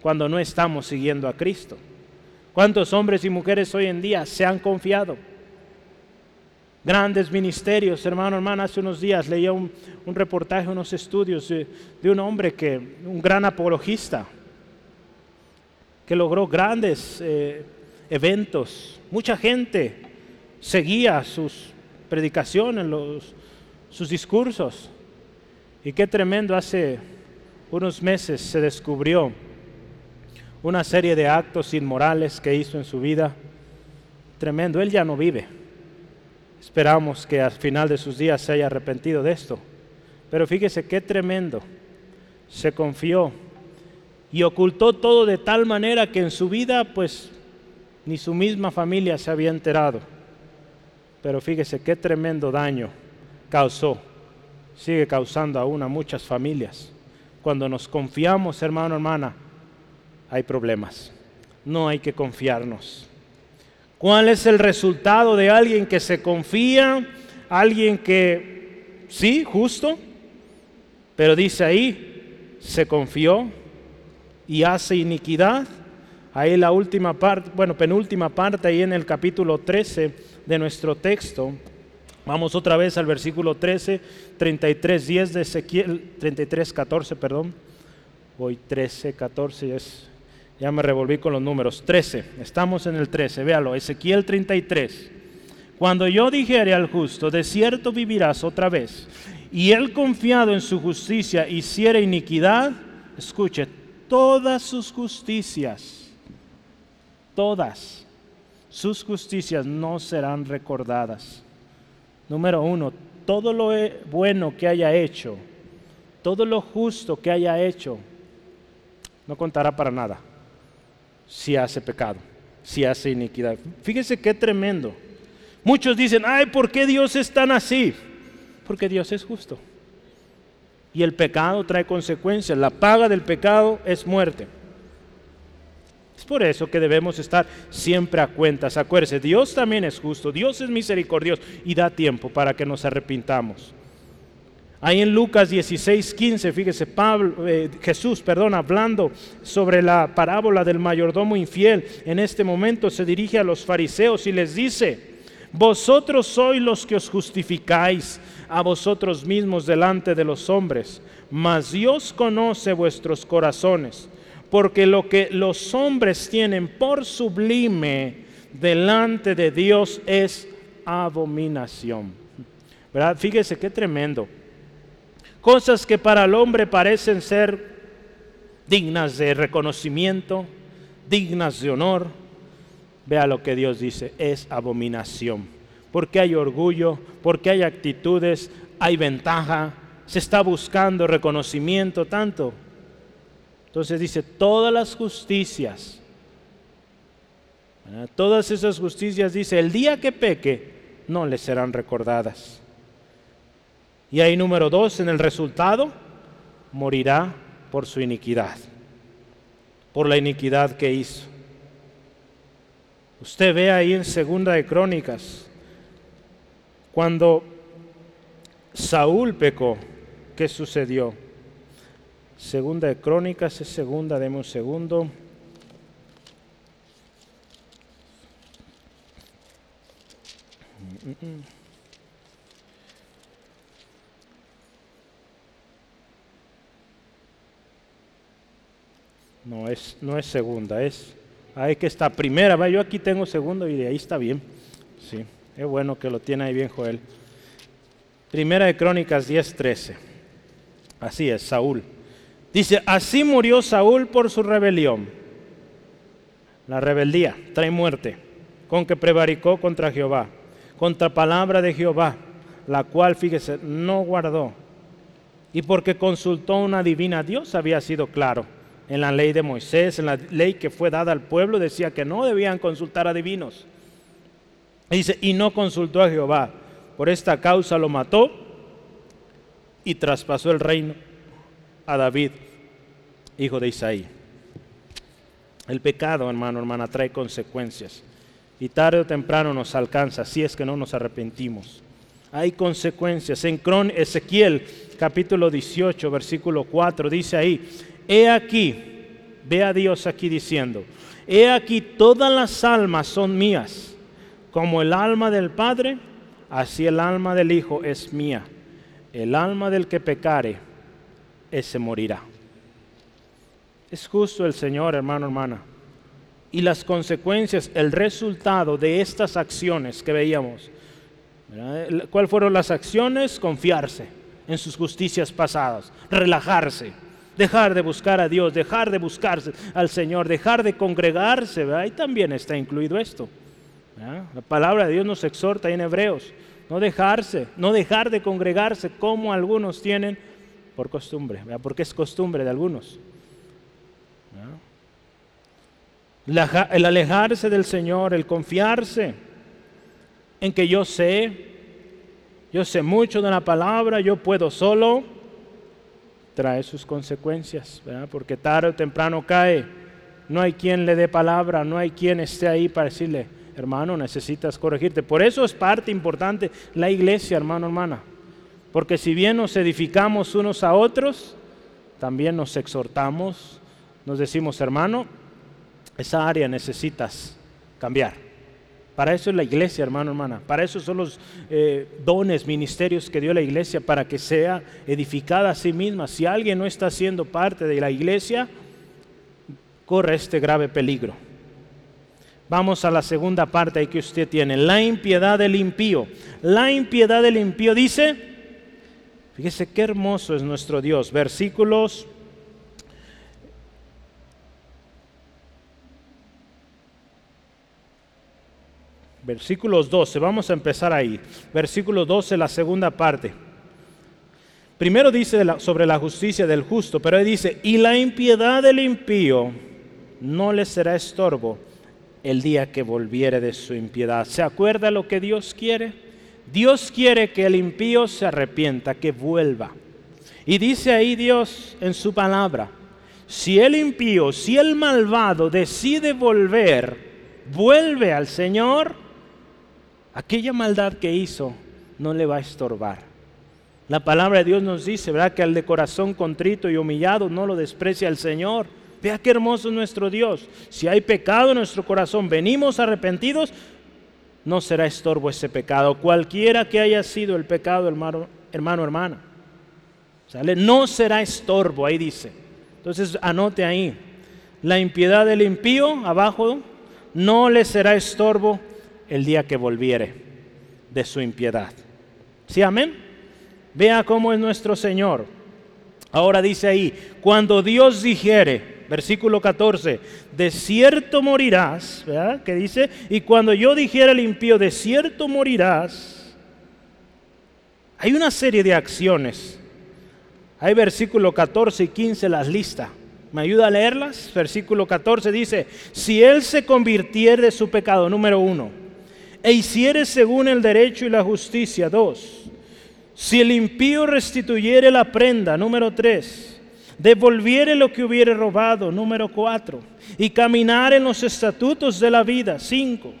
cuando no estamos siguiendo a Cristo. ¿Cuántos hombres y mujeres hoy en día se han confiado? Grandes ministerios, hermano, hermana, hace unos días leía un, reportaje, unos estudios de, un hombre que, un gran apologista, que logró grandes eh, eventos. Mucha gente seguía sus predicaciones, sus discursos. Y qué tremendo, hace unos meses se descubrió una serie de actos inmorales que hizo en su vida. Tremendo, él ya no vive. Esperamos que al final de sus días se haya arrepentido de esto. Pero fíjese qué tremendo. Se confió y ocultó todo de tal manera que en su vida pues ni su misma familia se había enterado. Pero fíjese qué tremendo daño causó. Sigue causando aún a muchas familias. Cuando nos confiamos, hermano, hermana, hay problemas. No hay que confiarnos. ¿Cuál es el resultado de alguien que se confía? Alguien que, sí, justo, pero dice ahí, se confió y hace iniquidad. Ahí la última parte, bueno, penúltima parte, ahí en el capítulo 13 de nuestro texto. Vamos otra vez al versículo 13, 33, 10 de Ezequiel, 33, 14, perdón. Voy 13, 14, es ya me revolví con los números. 13. Estamos en el 13. Véalo. Ezequiel 33. Cuando yo dijere al justo, de cierto vivirás otra vez, y él confiado en su justicia hiciera iniquidad, escuche, todas sus justicias, todas sus justicias no serán recordadas. Número uno, todo lo bueno que haya hecho, todo lo justo que haya hecho, no contará para nada si hace pecado, si hace iniquidad. Fíjese qué tremendo. Muchos dicen, ay, ¿por qué Dios es tan así? Porque Dios es justo. Y el pecado trae consecuencias. La paga del pecado es muerte. Es por eso que debemos estar siempre a cuentas. Acuérdese, Dios también es justo, Dios es misericordioso y da tiempo para que nos arrepintamos. Ahí en Lucas 16, 15, fíjese, eh, Jesús, perdón, hablando sobre la parábola del mayordomo infiel, en este momento se dirige a los fariseos y les dice, vosotros sois los que os justificáis a vosotros mismos delante de los hombres, mas Dios conoce vuestros corazones, porque lo que los hombres tienen por sublime delante de Dios es abominación. ¿Verdad? Fíjese qué tremendo cosas que para el hombre parecen ser dignas de reconocimiento, dignas de honor. Vea lo que Dios dice, es abominación. Porque hay orgullo, porque hay actitudes, hay ventaja, se está buscando reconocimiento tanto. Entonces dice, todas las justicias, todas esas justicias dice, el día que peque, no le serán recordadas. Y ahí número dos, en el resultado, morirá por su iniquidad, por la iniquidad que hizo. Usted ve ahí en Segunda de Crónicas, cuando Saúl pecó, ¿qué sucedió? Segunda de Crónicas es segunda, deme un segundo. Mm, mm, No es, no es segunda, es ahí que está primera. ¿va? Yo aquí tengo segundo y de ahí está bien. Sí, es bueno que lo tiene ahí bien Joel. Primera de Crónicas 10:13. Así es, Saúl. Dice, así murió Saúl por su rebelión. La rebeldía trae muerte, con que prevaricó contra Jehová, contra palabra de Jehová, la cual, fíjese, no guardó. Y porque consultó una divina, Dios había sido claro en la ley de Moisés, en la ley que fue dada al pueblo, decía que no debían consultar a divinos. dice, y no consultó a Jehová. Por esta causa lo mató y traspasó el reino a David, hijo de Isaí. El pecado, hermano, hermana, trae consecuencias. Y tarde o temprano nos alcanza si es que no nos arrepentimos. hay consecuencias. En Cron Ezequiel capítulo 18, versículo 4 dice ahí, he aquí, ve a Dios aquí diciendo, he aquí todas las almas son mías, como el alma del Padre, así el alma del Hijo es mía. El alma del que pecare, ese morirá. Es justo el Señor, hermano, hermana. Y las consecuencias, el resultado de estas acciones que veíamos. ¿Cuáles fueron las acciones? Confiarse en sus justicias pasadas, relajarse, dejar de buscar a Dios, dejar de buscarse al Señor, dejar de congregarse. Ahí también está incluido esto. La palabra de Dios nos exhorta en Hebreos, no dejarse, no dejar de congregarse como algunos tienen por costumbre, porque es costumbre de algunos el alejarse del Señor, el confiarse en que yo sé, yo sé mucho de la palabra, yo puedo solo, trae sus consecuencias, porque tarde o temprano cae. No hay quien le dé palabra, no hay quien esté ahí para decirle, hermano, necesitas corregirte. Por eso es parte importante la iglesia, hermano, hermana. Porque si bien nos edificamos unos a otros, también nos exhortamos, nos decimos, hermano, esa área necesitas cambiar. Para eso es la iglesia, hermano, hermana. Para eso son los eh, dones, ministerios que dio la iglesia, para que sea edificada a sí misma. Si alguien no está siendo parte de la iglesia, corre este grave peligro. Vamos a la segunda parte ahí que usted tiene, la impiedad del impío. La impiedad del impío dice, fíjese qué hermoso es nuestro Dios. Versículos versículos 12, vamos a empezar ahí. Versículo 12, la segunda parte. Primero dice sobre la justicia del justo, pero ahí dice, y la impiedad del impío no le será estorbo el día que volviere de su impiedad. ¿Se acuerda lo que Dios quiere? Dios quiere que el impío se arrepienta, que vuelva. Y dice ahí Dios en su palabra, si el impío, si el malvado decide volver, vuelve al Señor, aquella maldad que hizo no le va a estorbar. La palabra de Dios nos dice, ¿verdad? Que al de corazón contrito y humillado no lo desprecia el Señor. Vea qué hermoso es nuestro Dios. Si hay pecado en nuestro corazón, venimos arrepentidos, no será estorbo ese pecado. Cualquiera que haya sido el pecado, hermano, hermano, hermana. ¿Sale? No será estorbo, ahí dice. Entonces anote ahí. La impiedad del impío, abajo, no le será estorbo el día que volviere de su impiedad. ¿Sí, amén? Vea cómo es nuestro Señor. Ahora dice ahí, cuando Dios dijere, versículo 14, de cierto morirás, ¿verdad? Que dice, y cuando yo dijera al impío, de cierto morirás, hay una serie de acciones. Hay versículo 14 y 15 las lista. ¿Me ayuda a leerlas? Versículo 14 dice, si él se convirtiere de su pecado, número uno, e hiciere según el derecho y la justicia. Dos, si el impío restituyere la prenda. Número tres, devolviere lo que hubiere robado. Número cuatro, y caminar en los estatutos de la vida. Cinco,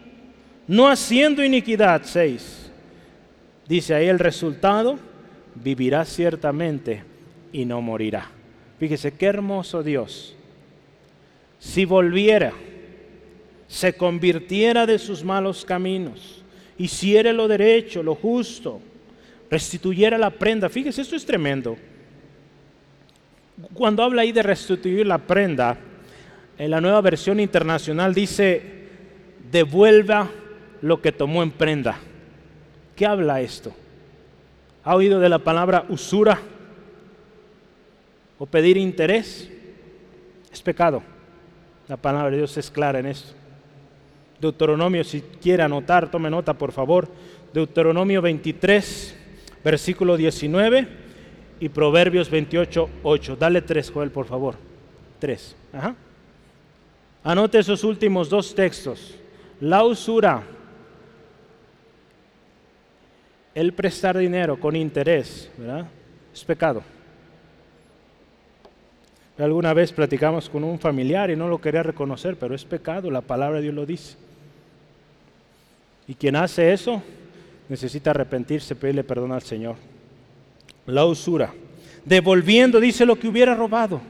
no haciendo iniquidad. Seis, dice ahí el resultado, vivirá ciertamente y no morirá. Fíjese qué hermoso Dios. Si volviera se convirtiera de sus malos caminos, hiciera lo derecho, lo justo, restituyera la prenda. Fíjese, esto es tremendo. Cuando habla ahí de restituir la prenda, en la nueva versión internacional dice, devuelva lo que tomó en prenda. ¿Qué habla esto? ¿Ha oído de la palabra usura o pedir interés? Es pecado. La palabra de Dios es clara en esto. Deuteronomio, si quiere anotar, tome nota por favor. Deuteronomio 23, versículo 19 y Proverbios 28, 8. Dale tres, Joel, por favor. Tres. Anote esos últimos dos textos. La usura, el prestar dinero con interés, ¿verdad? Es pecado. Alguna vez platicamos con un familiar y no lo quería reconocer, pero es pecado, la palabra de Dios lo dice. Y quien hace eso necesita arrepentirse, pedirle perdón al Señor. La usura, devolviendo, dice, lo que hubiera robado.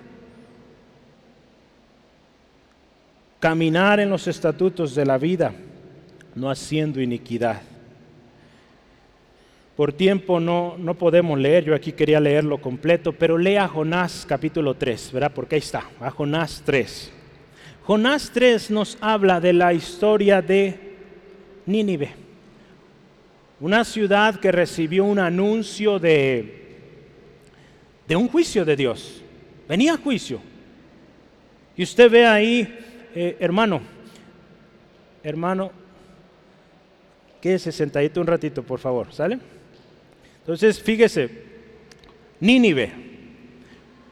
Caminar en los estatutos de la vida, no haciendo iniquidad. Por tiempo no, no podemos leer, yo aquí quería leerlo completo, pero lea Jonás capítulo 3, ¿verdad? Porque ahí está, a Jonás 3. Jonás 3 nos habla de la historia de Nínive, una ciudad que recibió un anuncio de, de un juicio de Dios. Venía a juicio. Y usted ve ahí, eh, hermano, hermano, quédese sentadito un ratito, por favor, ¿sale? Entonces, fíjese, Nínive,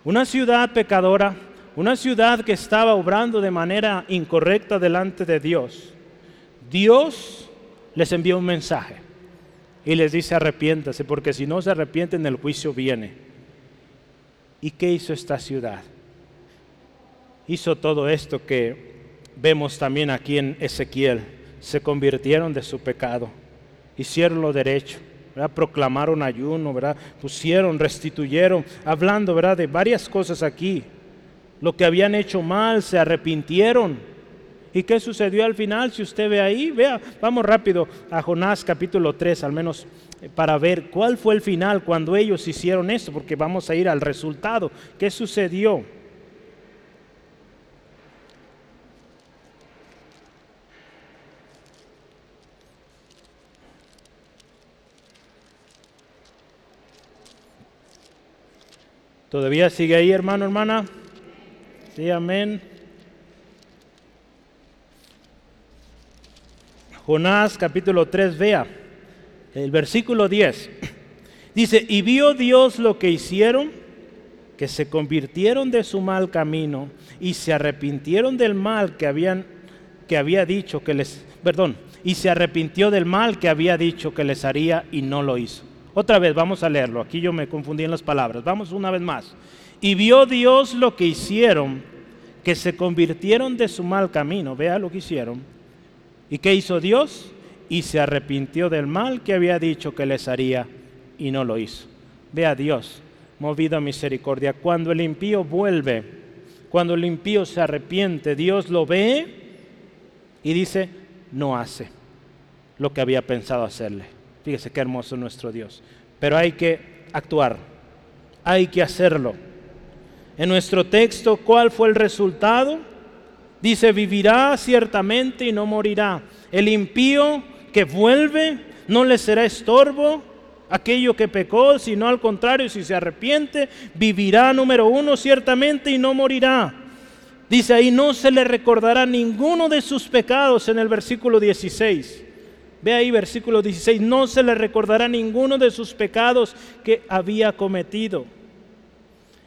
una ciudad pecadora, una ciudad que estaba obrando de manera incorrecta delante de Dios. Dios les envió un mensaje y les dice arrepiéntase, porque si no se arrepienten el juicio viene. ¿Y qué hizo esta ciudad? Hizo todo esto que vemos también aquí en Ezequiel. Se convirtieron de su pecado, hicieron lo derecho proclamaron ayuno, pusieron, restituyeron, hablando ¿verdad? de varias cosas aquí. Lo que habían hecho mal, se arrepintieron. ¿Y qué sucedió al final? Si usted ve ahí, vea, vamos rápido a Jonás capítulo 3, al menos eh, para ver cuál fue el final cuando ellos hicieron esto, porque vamos a ir al resultado. ¿Qué sucedió? ¿Todavía sigue ahí, hermano, hermana? Sí, amén. Jonás capítulo 3, vea, el versículo 10. Dice, y vio Dios lo que hicieron, que se convirtieron de su mal camino y se arrepintieron del mal que habían que había dicho que les, perdón, y se arrepintió del mal que había dicho que les haría y no lo hizo. Otra vez, vamos a leerlo. Aquí yo me confundí en las palabras. Vamos una vez más. Y vio Dios lo que hicieron, que se convirtieron de su mal camino. Vea lo que hicieron. ¿Y qué hizo Dios? Y se arrepintió del mal que había dicho que les haría y no lo hizo. Vea Dios, movido a misericordia. Cuando el impío vuelve, cuando el impío se arrepiente, Dios lo ve y dice, no hace lo que había pensado hacerle. Fíjese qué hermoso nuestro Dios. Pero hay que actuar, hay que hacerlo. En nuestro texto, ¿cuál fue el resultado? Dice, vivirá ciertamente y no morirá. El impío que vuelve no le será estorbo aquello que pecó, sino al contrario, si se arrepiente, vivirá número uno ciertamente y no morirá. Dice ahí, no se le recordará ninguno de sus pecados en el versículo 16. Ve ahí versículo 16, no se le recordará ninguno de sus pecados que había cometido.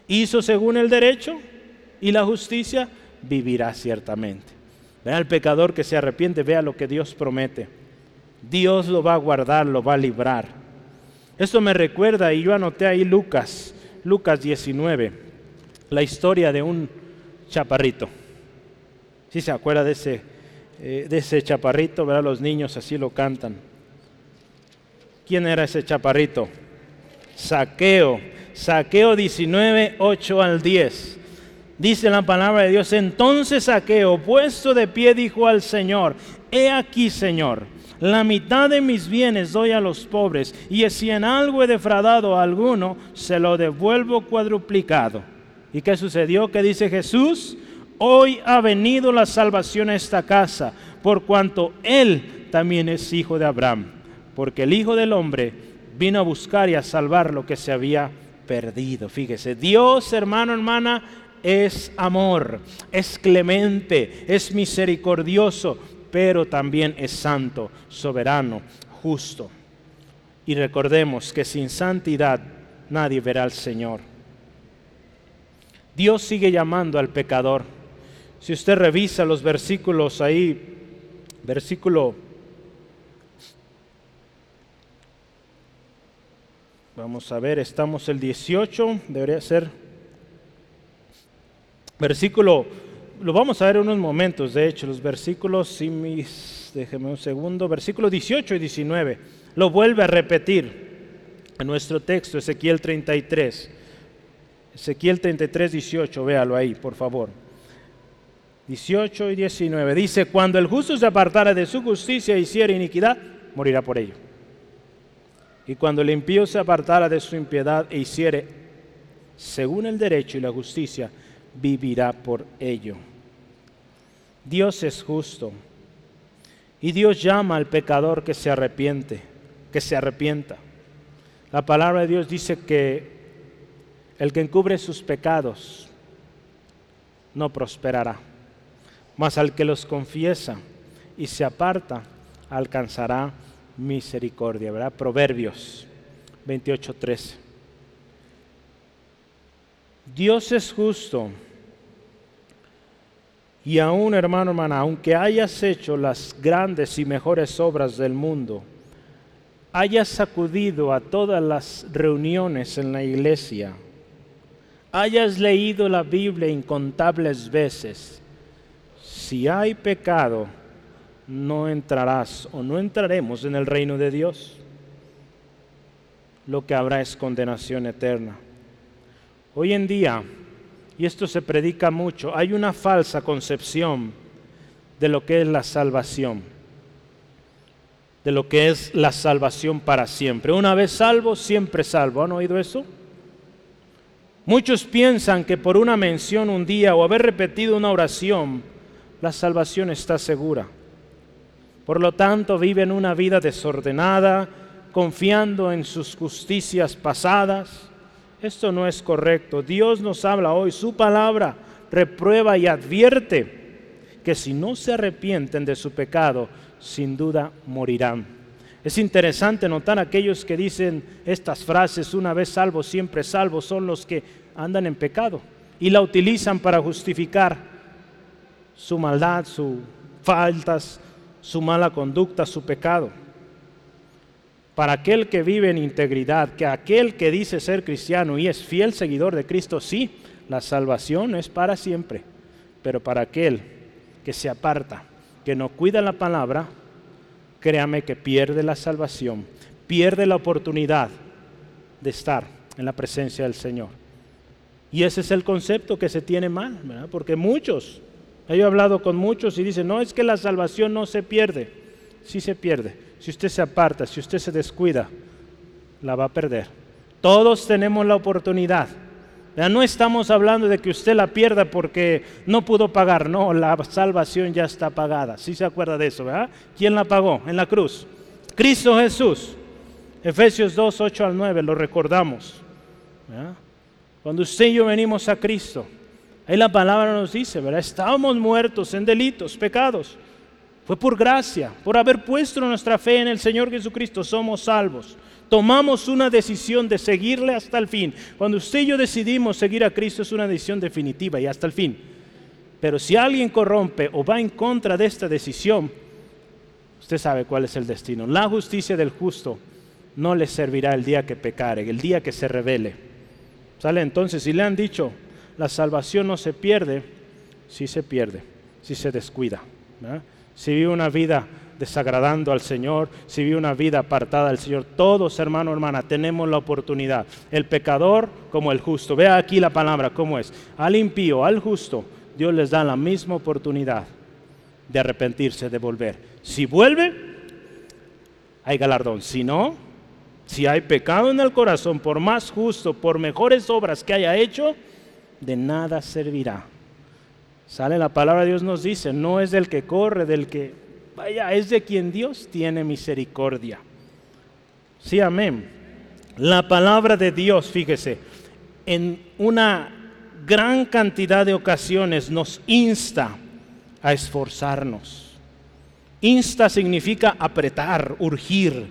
Hizo según el derecho y la justicia, vivirá ciertamente. Vea al pecador que se arrepiente, vea lo que Dios promete. Dios lo va a guardar, lo va a librar. Esto me recuerda, y yo anoté ahí Lucas, Lucas 19, la historia de un chaparrito. Si se acuerda de ese eh, de ese chaparrito, ¿verdad? Los niños así lo cantan. ¿Quién era ese chaparrito? Saqueo. Saqueo 19, 8 al 10. Dice la palabra de Dios, entonces Saqueo, puesto de pie, dijo al Señor, he aquí, Señor, la mitad de mis bienes doy a los pobres, y si en algo he defraudado a alguno, se lo devuelvo cuadruplicado. ¿Y qué sucedió? ¿Qué dice Jesús? hoy ha venido la salvación a esta casa, por cuanto Él también es hijo de Abraham, porque el Hijo del Hombre vino a buscar y a salvar lo que se había perdido. Fíjese, Dios, hermano, hermana, es amor, es clemente, es misericordioso, pero también es santo, soberano, justo. Y recordemos que sin santidad nadie verá al Señor. Dios sigue llamando al pecador si usted revisa los versículos ahí, versículo, vamos a ver, estamos el 18, debería ser, versículo lo vamos a ver en unos momentos, de hecho, los versículos, si mis, déjeme un segundo, versículos 18 y 19, lo vuelve a repetir en nuestro texto, Ezequiel 33. Ezequiel 33, 18, véalo ahí, por favor. 18 y 19. Dice, cuando el justo se apartara de su justicia y hiciera iniquidad, morirá por ello. Y cuando el impío se apartara de su impiedad e hiciere según el derecho y la justicia, vivirá por ello. Dios es justo. Y Dios llama al pecador que se arrepiente, que se arrepienta. La palabra de Dios dice que el que encubre sus pecados no prosperará, mas al que los confiesa y se aparta alcanzará misericordia, ¿verdad? Proverbios 28:13. Dios es justo. Y aún, hermano, hermana, aunque hayas hecho las grandes y mejores obras del mundo, hayas acudido a todas las reuniones en la iglesia, hayas leído la Biblia incontables veces, si hay pecado, no entrarás o no entraremos en el reino de Dios. Lo que habrá es condenación eterna. Hoy en día, y esto se predica mucho, hay una falsa concepción de lo que es la salvación de lo que es la salvación para siempre. Una vez salvo, siempre salvo. ¿Han oído eso? Muchos piensan que por una mención un día o haber repetido una oración, la salvación está segura. Por lo tanto, viven una vida desordenada, confiando en sus justicias pasadas. Esto no es correcto. Dios nos habla hoy, su palabra reprueba y advierte que si no se arrepienten de su pecado, sin duda morirán. Es interesante notar aquellos que dicen estas frases, una vez salvo, siempre salvo, son los que andan en pecado y la utilizan para justificar su maldad, sus faltas, su mala conducta, su pecado. Para aquel que vive en integridad, que aquel que dice ser cristiano y es fiel seguidor de Cristo, sí, la salvación es para siempre. Pero para aquel que se aparta, que no cuida la palabra, créame que pierde la salvación, pierde la oportunidad de estar en la presencia del Señor. Y ese es el concepto que se tiene mal, ¿verdad? porque muchos, yo he hablado con muchos y dicen, no es que la salvación no se pierde, sí se pierde. Si usted se aparta, si usted se descuida, la va a perder. Todos tenemos la oportunidad ya no estamos hablando de que usted la pierda porque no pudo pagar, no, la salvación ya está pagada. ¿Sí se acuerda de eso, verdad? ¿Quién la pagó? En la cruz. Cristo Jesús. Efesios 2, 8 al 9, lo recordamos. Cuando usted y yo venimos a Cristo, ahí la palabra nos dice, ¿verdad? Estábamos muertos en delitos, pecados. Fue por gracia, por haber puesto nuestra fe en el Señor Jesucristo, somos salvos tomamos una decisión de seguirle hasta el fin. Cuando usted y yo decidimos seguir a Cristo es una decisión definitiva y hasta el fin. Pero si alguien corrompe o va en contra de esta decisión, usted sabe cuál es el destino. La justicia del justo no le servirá el día que pecare, el día que se revele. ¿Sale? Entonces, si le han dicho, la salvación no se pierde, sí se pierde, si se descuida. Si vive una vida desagradando al Señor, si vive una vida apartada del Señor. Todos, hermano, hermana, tenemos la oportunidad. El pecador como el justo. Vea aquí la palabra, ¿cómo es? Al impío, al justo, Dios les da la misma oportunidad de arrepentirse, de volver. Si vuelve, hay galardón. Si no, si hay pecado en el corazón, por más justo, por mejores obras que haya hecho, de nada servirá. Sale la palabra de Dios nos dice, no es del que corre, del que Vaya, es de quien Dios tiene misericordia. Sí, amén. La palabra de Dios, fíjese, en una gran cantidad de ocasiones nos insta a esforzarnos. Insta significa apretar, urgir.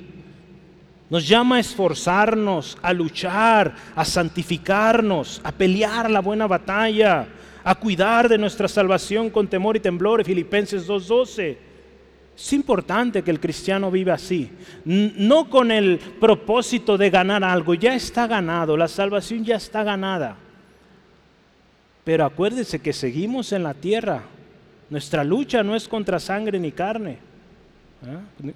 Nos llama a esforzarnos, a luchar, a santificarnos, a pelear la buena batalla, a cuidar de nuestra salvación con temor y temblor. Filipenses 2.12 es importante que el cristiano viva así, no con el propósito de ganar algo, ya está ganado, la salvación ya está ganada. Pero acuérdese que seguimos en la tierra. Nuestra lucha no es contra sangre ni carne. ¿eh?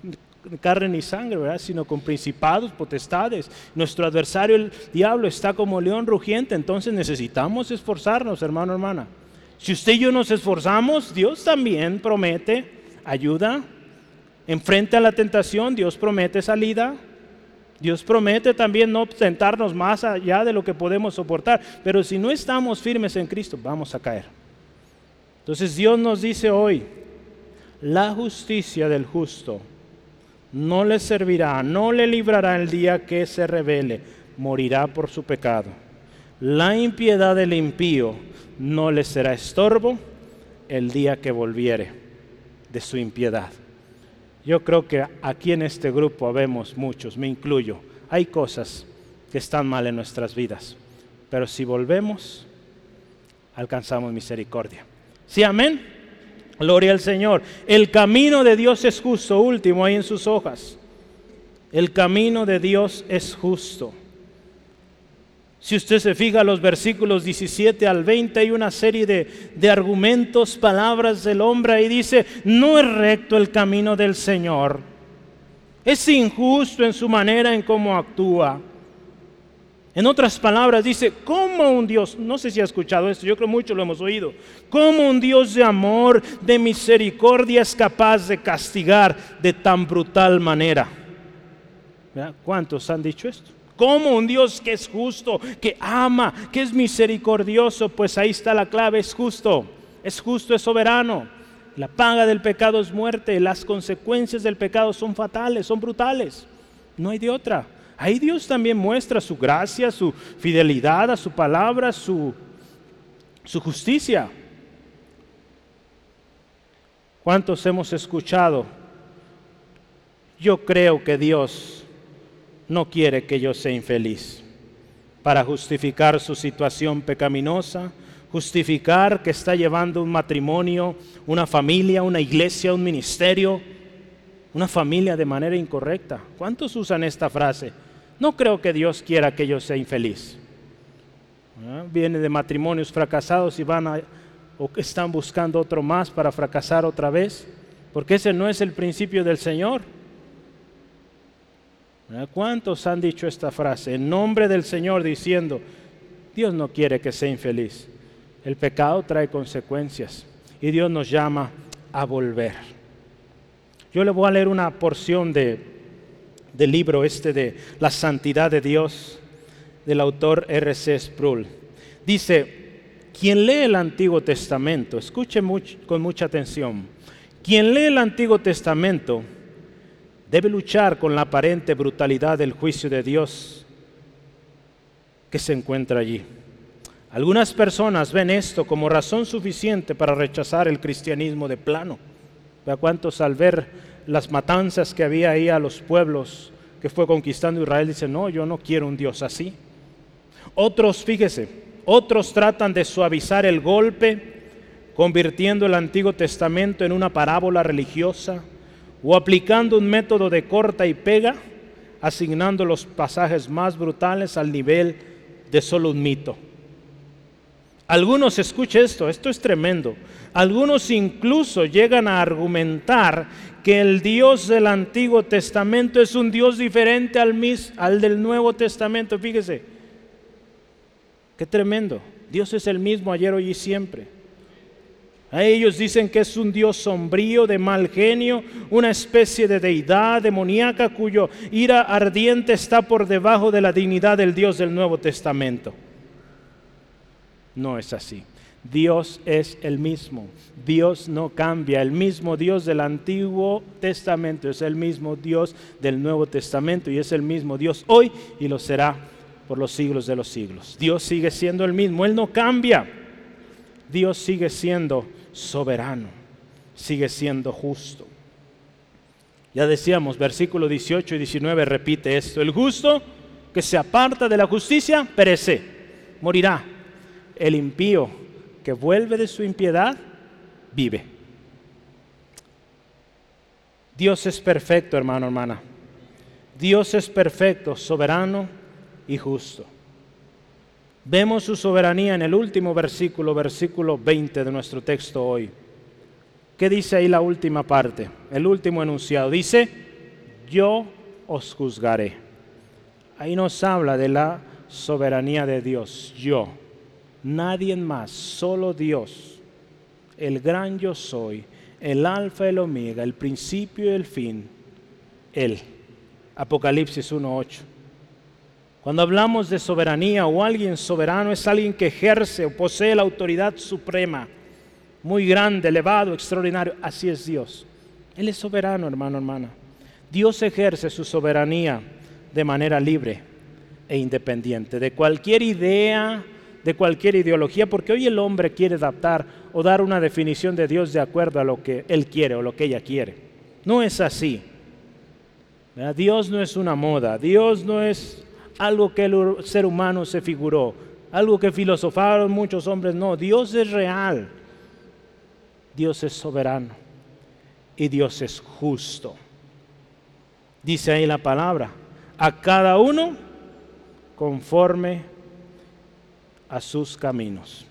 Carne ni sangre, ¿verdad? sino con principados, potestades. Nuestro adversario, el diablo, está como león rugiente, entonces necesitamos esforzarnos, hermano, hermana. Si usted y yo nos esforzamos, Dios también promete ayuda. Enfrente a la tentación, Dios promete salida. Dios promete también no tentarnos más allá de lo que podemos soportar. Pero si no estamos firmes en Cristo, vamos a caer. Entonces Dios nos dice hoy, la justicia del justo no le servirá, no le librará el día que se revele, morirá por su pecado. La impiedad del impío no le será estorbo el día que volviere de su impiedad. Yo creo que aquí en este grupo habemos muchos, me incluyo. Hay cosas que están mal en nuestras vidas, pero si volvemos, alcanzamos misericordia. ¿Sí, amén? Gloria al Señor. El camino de Dios es justo, último ahí en sus hojas. El camino de Dios es justo. Si usted se fija los versículos 17 al 20, hay una serie de, de, argumentos, palabras del hombre y dice, no es recto el camino del Señor. Es injusto en su manera en cómo actúa. En otras palabras dice, ¿cómo un Dios, no sé si ha escuchado esto, yo creo mucho lo hemos oído, cómo un Dios de amor, de misericordia es capaz de castigar de tan brutal manera? ¿Cuántos han dicho esto? ¿Cómo un Dios que es justo, que ama, que es misericordioso? Pues ahí está la clave, es justo, es justo, es soberano. La paga del pecado es muerte, las consecuencias del pecado son fatales, son brutales. No hay de otra. Ahí Dios también muestra su gracia, su fidelidad a su palabra, su, su justicia. ¿Cuántos hemos escuchado? Yo creo que Dios no quiere que yo sea infeliz. Para justificar su situación pecaminosa, justificar que está llevando un matrimonio, una familia, una iglesia, un ministerio, una familia de manera incorrecta. ¿Cuántos usan esta frase? No creo que Dios quiera que yo sea infeliz. ¿Ah? Viene de matrimonios fracasados y van a, o están buscando otro más para fracasar otra vez, porque ese no es el principio del Señor. ¿Cuántos han dicho esta frase? En nombre del Señor diciendo, Dios no quiere que sea infeliz. El pecado trae consecuencias y Dios nos llama a volver. Yo le voy a leer una porción de, del libro este de La Santidad de Dios del autor R.C. Sproul. Dice, quien lee el Antiguo Testamento, escuche con mucha atención, quien lee el Antiguo Testamento debe luchar con la aparente brutalidad del juicio de Dios que se encuentra allí. Algunas personas ven esto como razón suficiente para rechazar el cristianismo de plano. Vea cuántos al ver las matanzas que había ahí a los pueblos que fue conquistando Israel dicen, no, yo no quiero un Dios así. Otros, fíjese, otros tratan de suavizar el golpe, convirtiendo el Antiguo Testamento en una parábola religiosa o aplicando un método de corta y pega, asignando los pasajes más brutales al nivel de solo un mito. Algunos, escuche esto, esto es tremendo, algunos incluso llegan a argumentar que el Dios del Antiguo Testamento es un Dios diferente al, al del Nuevo Testamento. Fíjese, qué tremendo. Dios es el mismo ayer, hoy y siempre. A ellos dicen que es un Dios sombrío, de mal genio, una especie de deidad demoníaca cuyo ira ardiente está por debajo de la dignidad del Dios del Nuevo Testamento. No es así. Dios es el mismo. Dios no cambia. El mismo Dios del Antiguo Testamento es el mismo Dios del Nuevo Testamento y es el mismo Dios hoy y lo será por los siglos de los siglos. Dios sigue siendo el mismo. Él no cambia. Dios sigue siendo soberano, sigue siendo justo. Ya decíamos, versículo 18 y 19 repite esto, el justo que se aparta de la justicia perece, morirá. El impío que vuelve de su impiedad vive. Dios es perfecto, hermano, hermana. Dios es perfecto, soberano y justo. Vemos su soberanía en el último versículo, versículo 20 de nuestro texto hoy. ¿Qué dice ahí la última parte? El último enunciado. Dice, yo os juzgaré. Ahí nos habla de la soberanía de Dios. Yo, nadie más, solo Dios, el gran yo soy, el alfa y el omega, el principio y el fin, Él. Apocalipsis 1.8. Cuando hablamos de soberanía o alguien soberano es alguien que ejerce o posee la autoridad suprema, muy grande, elevado, extraordinario. Así es Dios. Él es soberano, hermano, hermana. Dios ejerce su soberanía de manera libre e independiente de cualquier idea, de cualquier ideología, porque hoy el hombre quiere adaptar o dar una definición de Dios de acuerdo a lo que él quiere o lo que ella quiere. No es así. Dios no es una moda, Dios no es algo que el ser humano se figuró, algo que filosofaron muchos hombres. No, Dios es real. Dios es soberano y Dios es justo. Dice ahí la palabra, a cada uno conforme a sus caminos.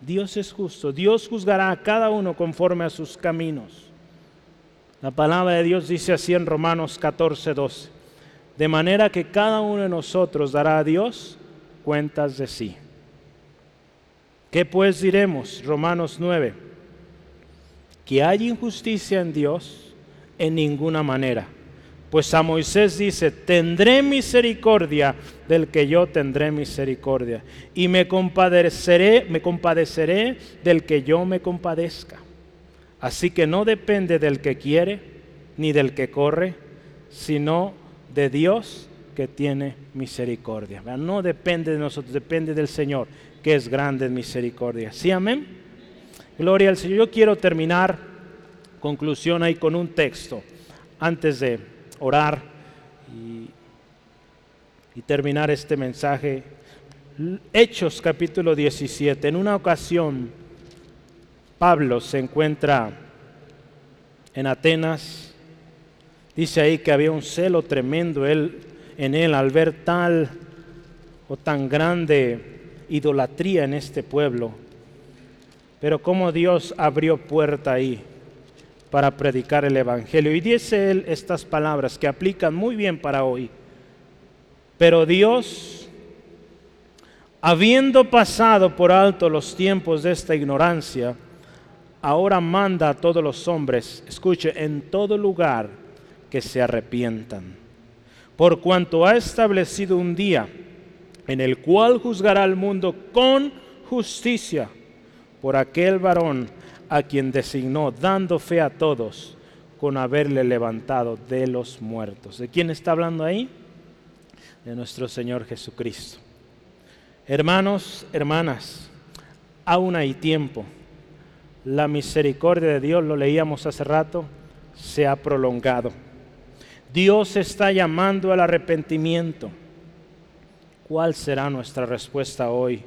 Dios es justo, Dios juzgará a cada uno conforme a sus caminos. La palabra de Dios dice así en Romanos 14, 12 de manera que cada uno de nosotros dará a Dios cuentas de sí. ¿Qué pues diremos? Romanos 9. Que hay injusticia en Dios en ninguna manera. Pues a Moisés dice, tendré misericordia del que yo tendré misericordia. Y me compadeceré, me compadeceré del que yo me compadezca. Así que no depende del que quiere ni del que corre, sino de Dios que tiene misericordia. No depende de nosotros, depende del Señor, que es grande en misericordia. ¿Sí, amén? Gloria al Señor. Yo quiero terminar, conclusión ahí con un texto, antes de orar y, terminar este mensaje. Hechos capítulo 17. En una ocasión, Pablo se encuentra en Atenas Dice ahí que había un celo tremendo él, en él al ver tal o tan grande idolatría en este pueblo. Pero como Dios abrió puerta ahí para predicar el Evangelio. Y dice él estas palabras que aplican muy bien para hoy. Pero Dios, habiendo pasado por alto los tiempos de esta ignorancia, ahora manda a todos los hombres, escuche, en todo lugar, que se arrepientan. Por cuanto ha establecido un día en el cual juzgará al mundo con justicia por aquel varón a quien designó, dando fe a todos con haberle levantado de los muertos. ¿De quién está hablando ahí? De nuestro Señor Jesucristo. Hermanos, hermanas, aún hay tiempo. La misericordia de Dios, lo leíamos hace rato, se ha prolongado. Dios está llamando al arrepentimiento. ¿Cuál será nuestra respuesta hoy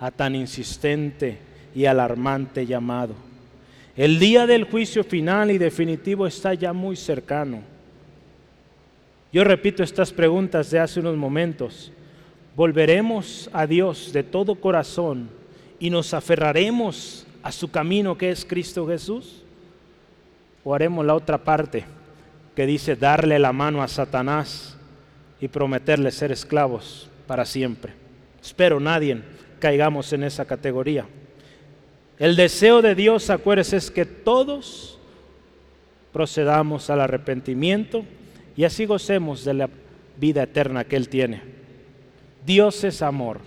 a tan insistente y alarmante llamado? El día del juicio final y definitivo está ya muy cercano. Yo repito estas preguntas de hace unos momentos. ¿Volveremos a Dios de todo corazón y nos aferraremos a su camino que es Cristo Jesús? ¿O haremos la otra parte? que dice darle la mano a Satanás y prometerle ser esclavos para siempre. Espero nadie caigamos en esa categoría. El deseo de Dios, acuérdese, es que todos procedamos al arrepentimiento y así gocemos de la vida eterna que Él tiene. Dios es amor,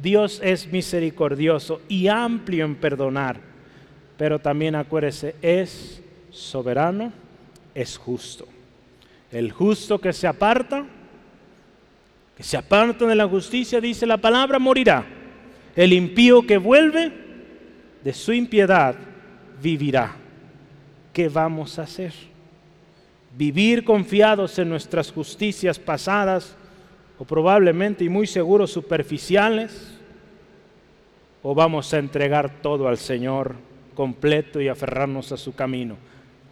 Dios es misericordioso y amplio en perdonar, pero también acuérdese, es soberano es justo. El justo que se aparta, que se aparta de la justicia, dice la palabra, morirá. El impío que vuelve de su impiedad vivirá. ¿Qué vamos a hacer? Vivir confiados en nuestras justicias pasadas o probablemente y muy seguros superficiales o vamos a entregar todo al Señor completo y aferrarnos a su camino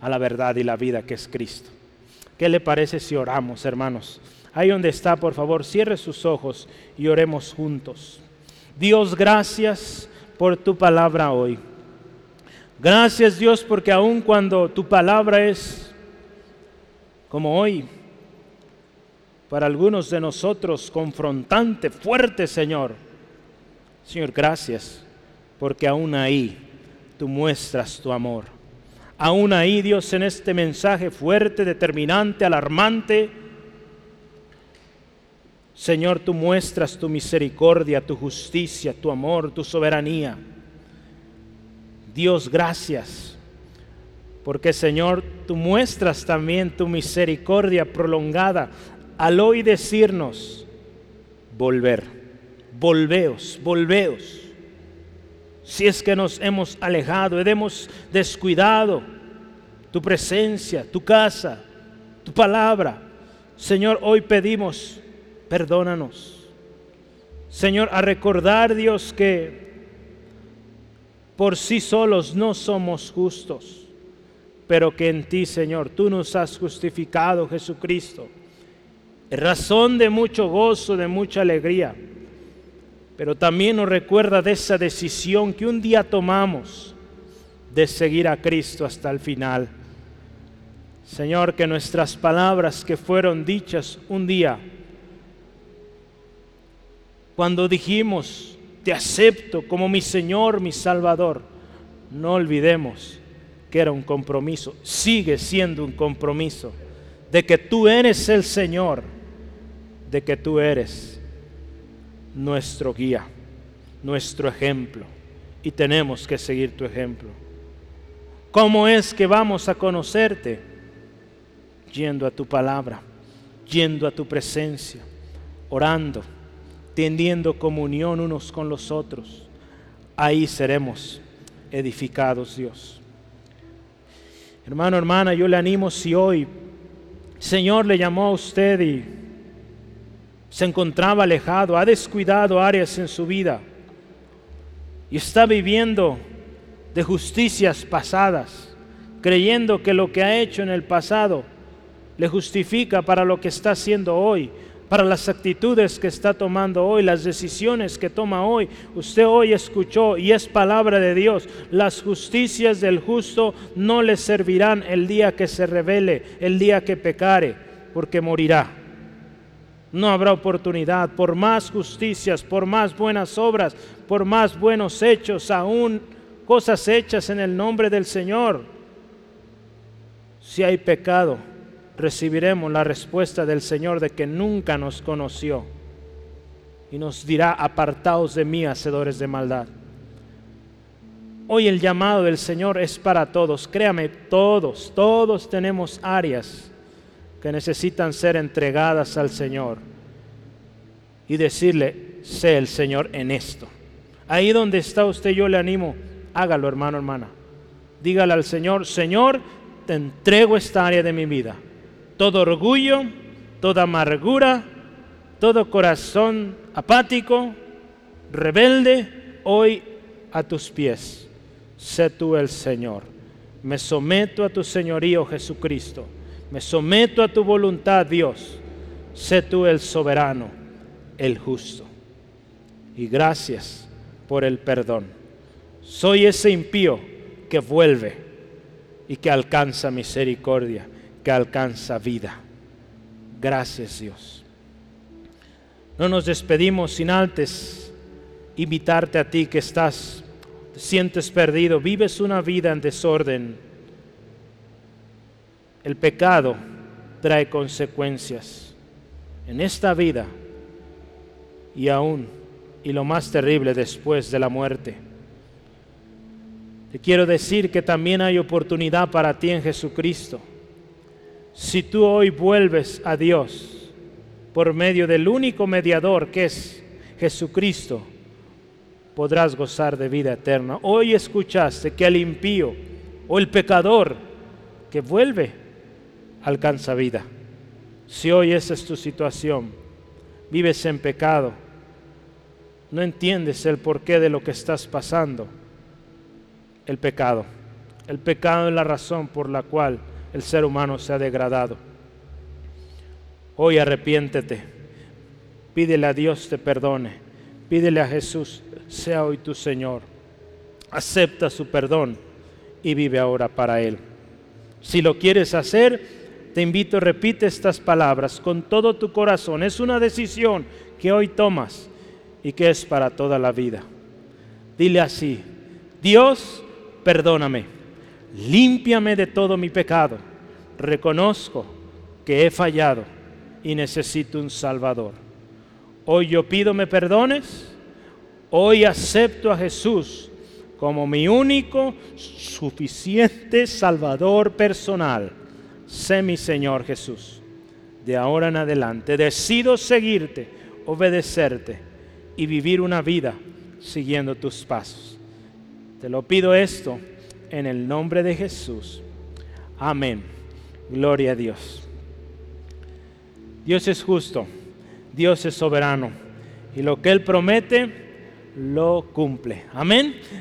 a la verdad y la vida que es Cristo. ¿Qué le parece si oramos, hermanos? Ahí donde está, por favor, cierre sus ojos y oremos juntos. Dios, gracias por tu palabra hoy. Gracias Dios porque aun cuando tu palabra es como hoy, para algunos de nosotros confrontante, fuerte Señor, Señor, gracias porque aún ahí tú muestras tu amor. Aún ahí, Dios, en este mensaje fuerte, determinante, alarmante, Señor, tú muestras tu misericordia, tu justicia, tu amor, tu soberanía. Dios, gracias. Porque Señor, tú muestras también tu misericordia prolongada al hoy decirnos, volver, volveos, volveos. Si es que nos hemos alejado, hemos descuidado tu presencia, tu casa, tu palabra. Señor, hoy pedimos perdónanos. Señor, a recordar, Dios, que por sí solos no somos justos, pero que en ti, Señor, tú nos has justificado, Jesucristo. razón de mucho gozo, de mucha alegría, pero también nos recuerda de esa decisión que un día tomamos de seguir a Cristo hasta el final. Señor, que nuestras palabras que fueron dichas un día, cuando dijimos, te acepto como mi Señor, mi Salvador, no olvidemos que era un compromiso, sigue siendo un compromiso de que tú eres el Señor, de que tú eres nuestro guía, nuestro ejemplo, y tenemos que seguir tu ejemplo. ¿Cómo es que vamos a conocerte? Yendo a tu palabra, yendo a tu presencia, orando teniendo comunión unos con los otros. Ahí seremos edificados, Dios. Hermano, hermana, yo le animo si hoy Señor le llamó a usted y se encontraba alejado, ha descuidado áreas en su vida y está viviendo de justicias pasadas, creyendo que lo que ha hecho en el pasado le justifica para lo que está haciendo hoy para las actitudes que está tomando hoy, las decisiones que toma hoy. Usted hoy escuchó y es palabra de Dios. Las justicias del justo no le servirán el día que se revele, el día que pecare, porque morirá. No habrá oportunidad por más justicias, por más buenas obras, por más buenos hechos, aún cosas hechas en el nombre del Señor. Si hay pecado, recibiremos la respuesta del Señor de que nunca nos conoció y nos dirá, apartaos de mí, hacedores de maldad. Hoy el llamado del Señor es para todos, créame, todos, todos tenemos áreas que necesitan ser entregadas al Señor y decirle, sé el Señor en esto. Ahí donde está usted, yo le animo, hágalo hermano, hermana. Dígale al Señor, Señor, te entrego esta área de mi vida todo orgullo, toda amargura, todo corazón apático, rebelde, hoy a tus pies. Sé tú el Señor. Me someto a tu señorío, Jesucristo. Me someto a tu voluntad, Dios. Sé tú el soberano, el justo. Y gracias por el perdón. Soy ese impío que vuelve y que alcanza misericordia que alcanza vida. Gracias Dios. No nos despedimos sin antes invitarte a ti que estás, te sientes perdido, vives una vida en desorden. El pecado trae consecuencias en esta vida y aún, y lo más terrible, después de la muerte. Te quiero decir que también hay oportunidad para ti en Jesucristo si tú hoy vuelves a Dios por medio del único mediador que es Jesucristo, podrás gozar de vida eterna. Hoy escuchaste que el impío o el pecador que vuelve alcanza vida. Si hoy esa es tu situación, vives en pecado, no entiendes el porqué de lo que estás pasando, el pecado. El pecado es la razón por la cual el ser humano se ha degradado. Hoy arrepiéntete, pídele a Dios te perdone, pídele a Jesús sea hoy tu Señor. Acepta su perdón y vive ahora para Él. Si lo quieres hacer, te invito, repite estas palabras con todo tu corazón. Es una decisión que hoy tomas y que es para toda la vida. Dile así, Dios, perdóname, límpiame de todo mi pecado. Reconozco que he fallado y necesito un Salvador. Hoy yo pido me perdones, hoy acepto a Jesús como mi único, suficiente Salvador personal. Sé mi Señor Jesús. De ahora en adelante decido seguirte, obedecerte y vivir una vida siguiendo tus pasos. Te lo pido esto en el nombre de Jesús. Amén. Gloria a Dios. Dios es justo, Dios es soberano y lo que Él promete lo cumple. Amén.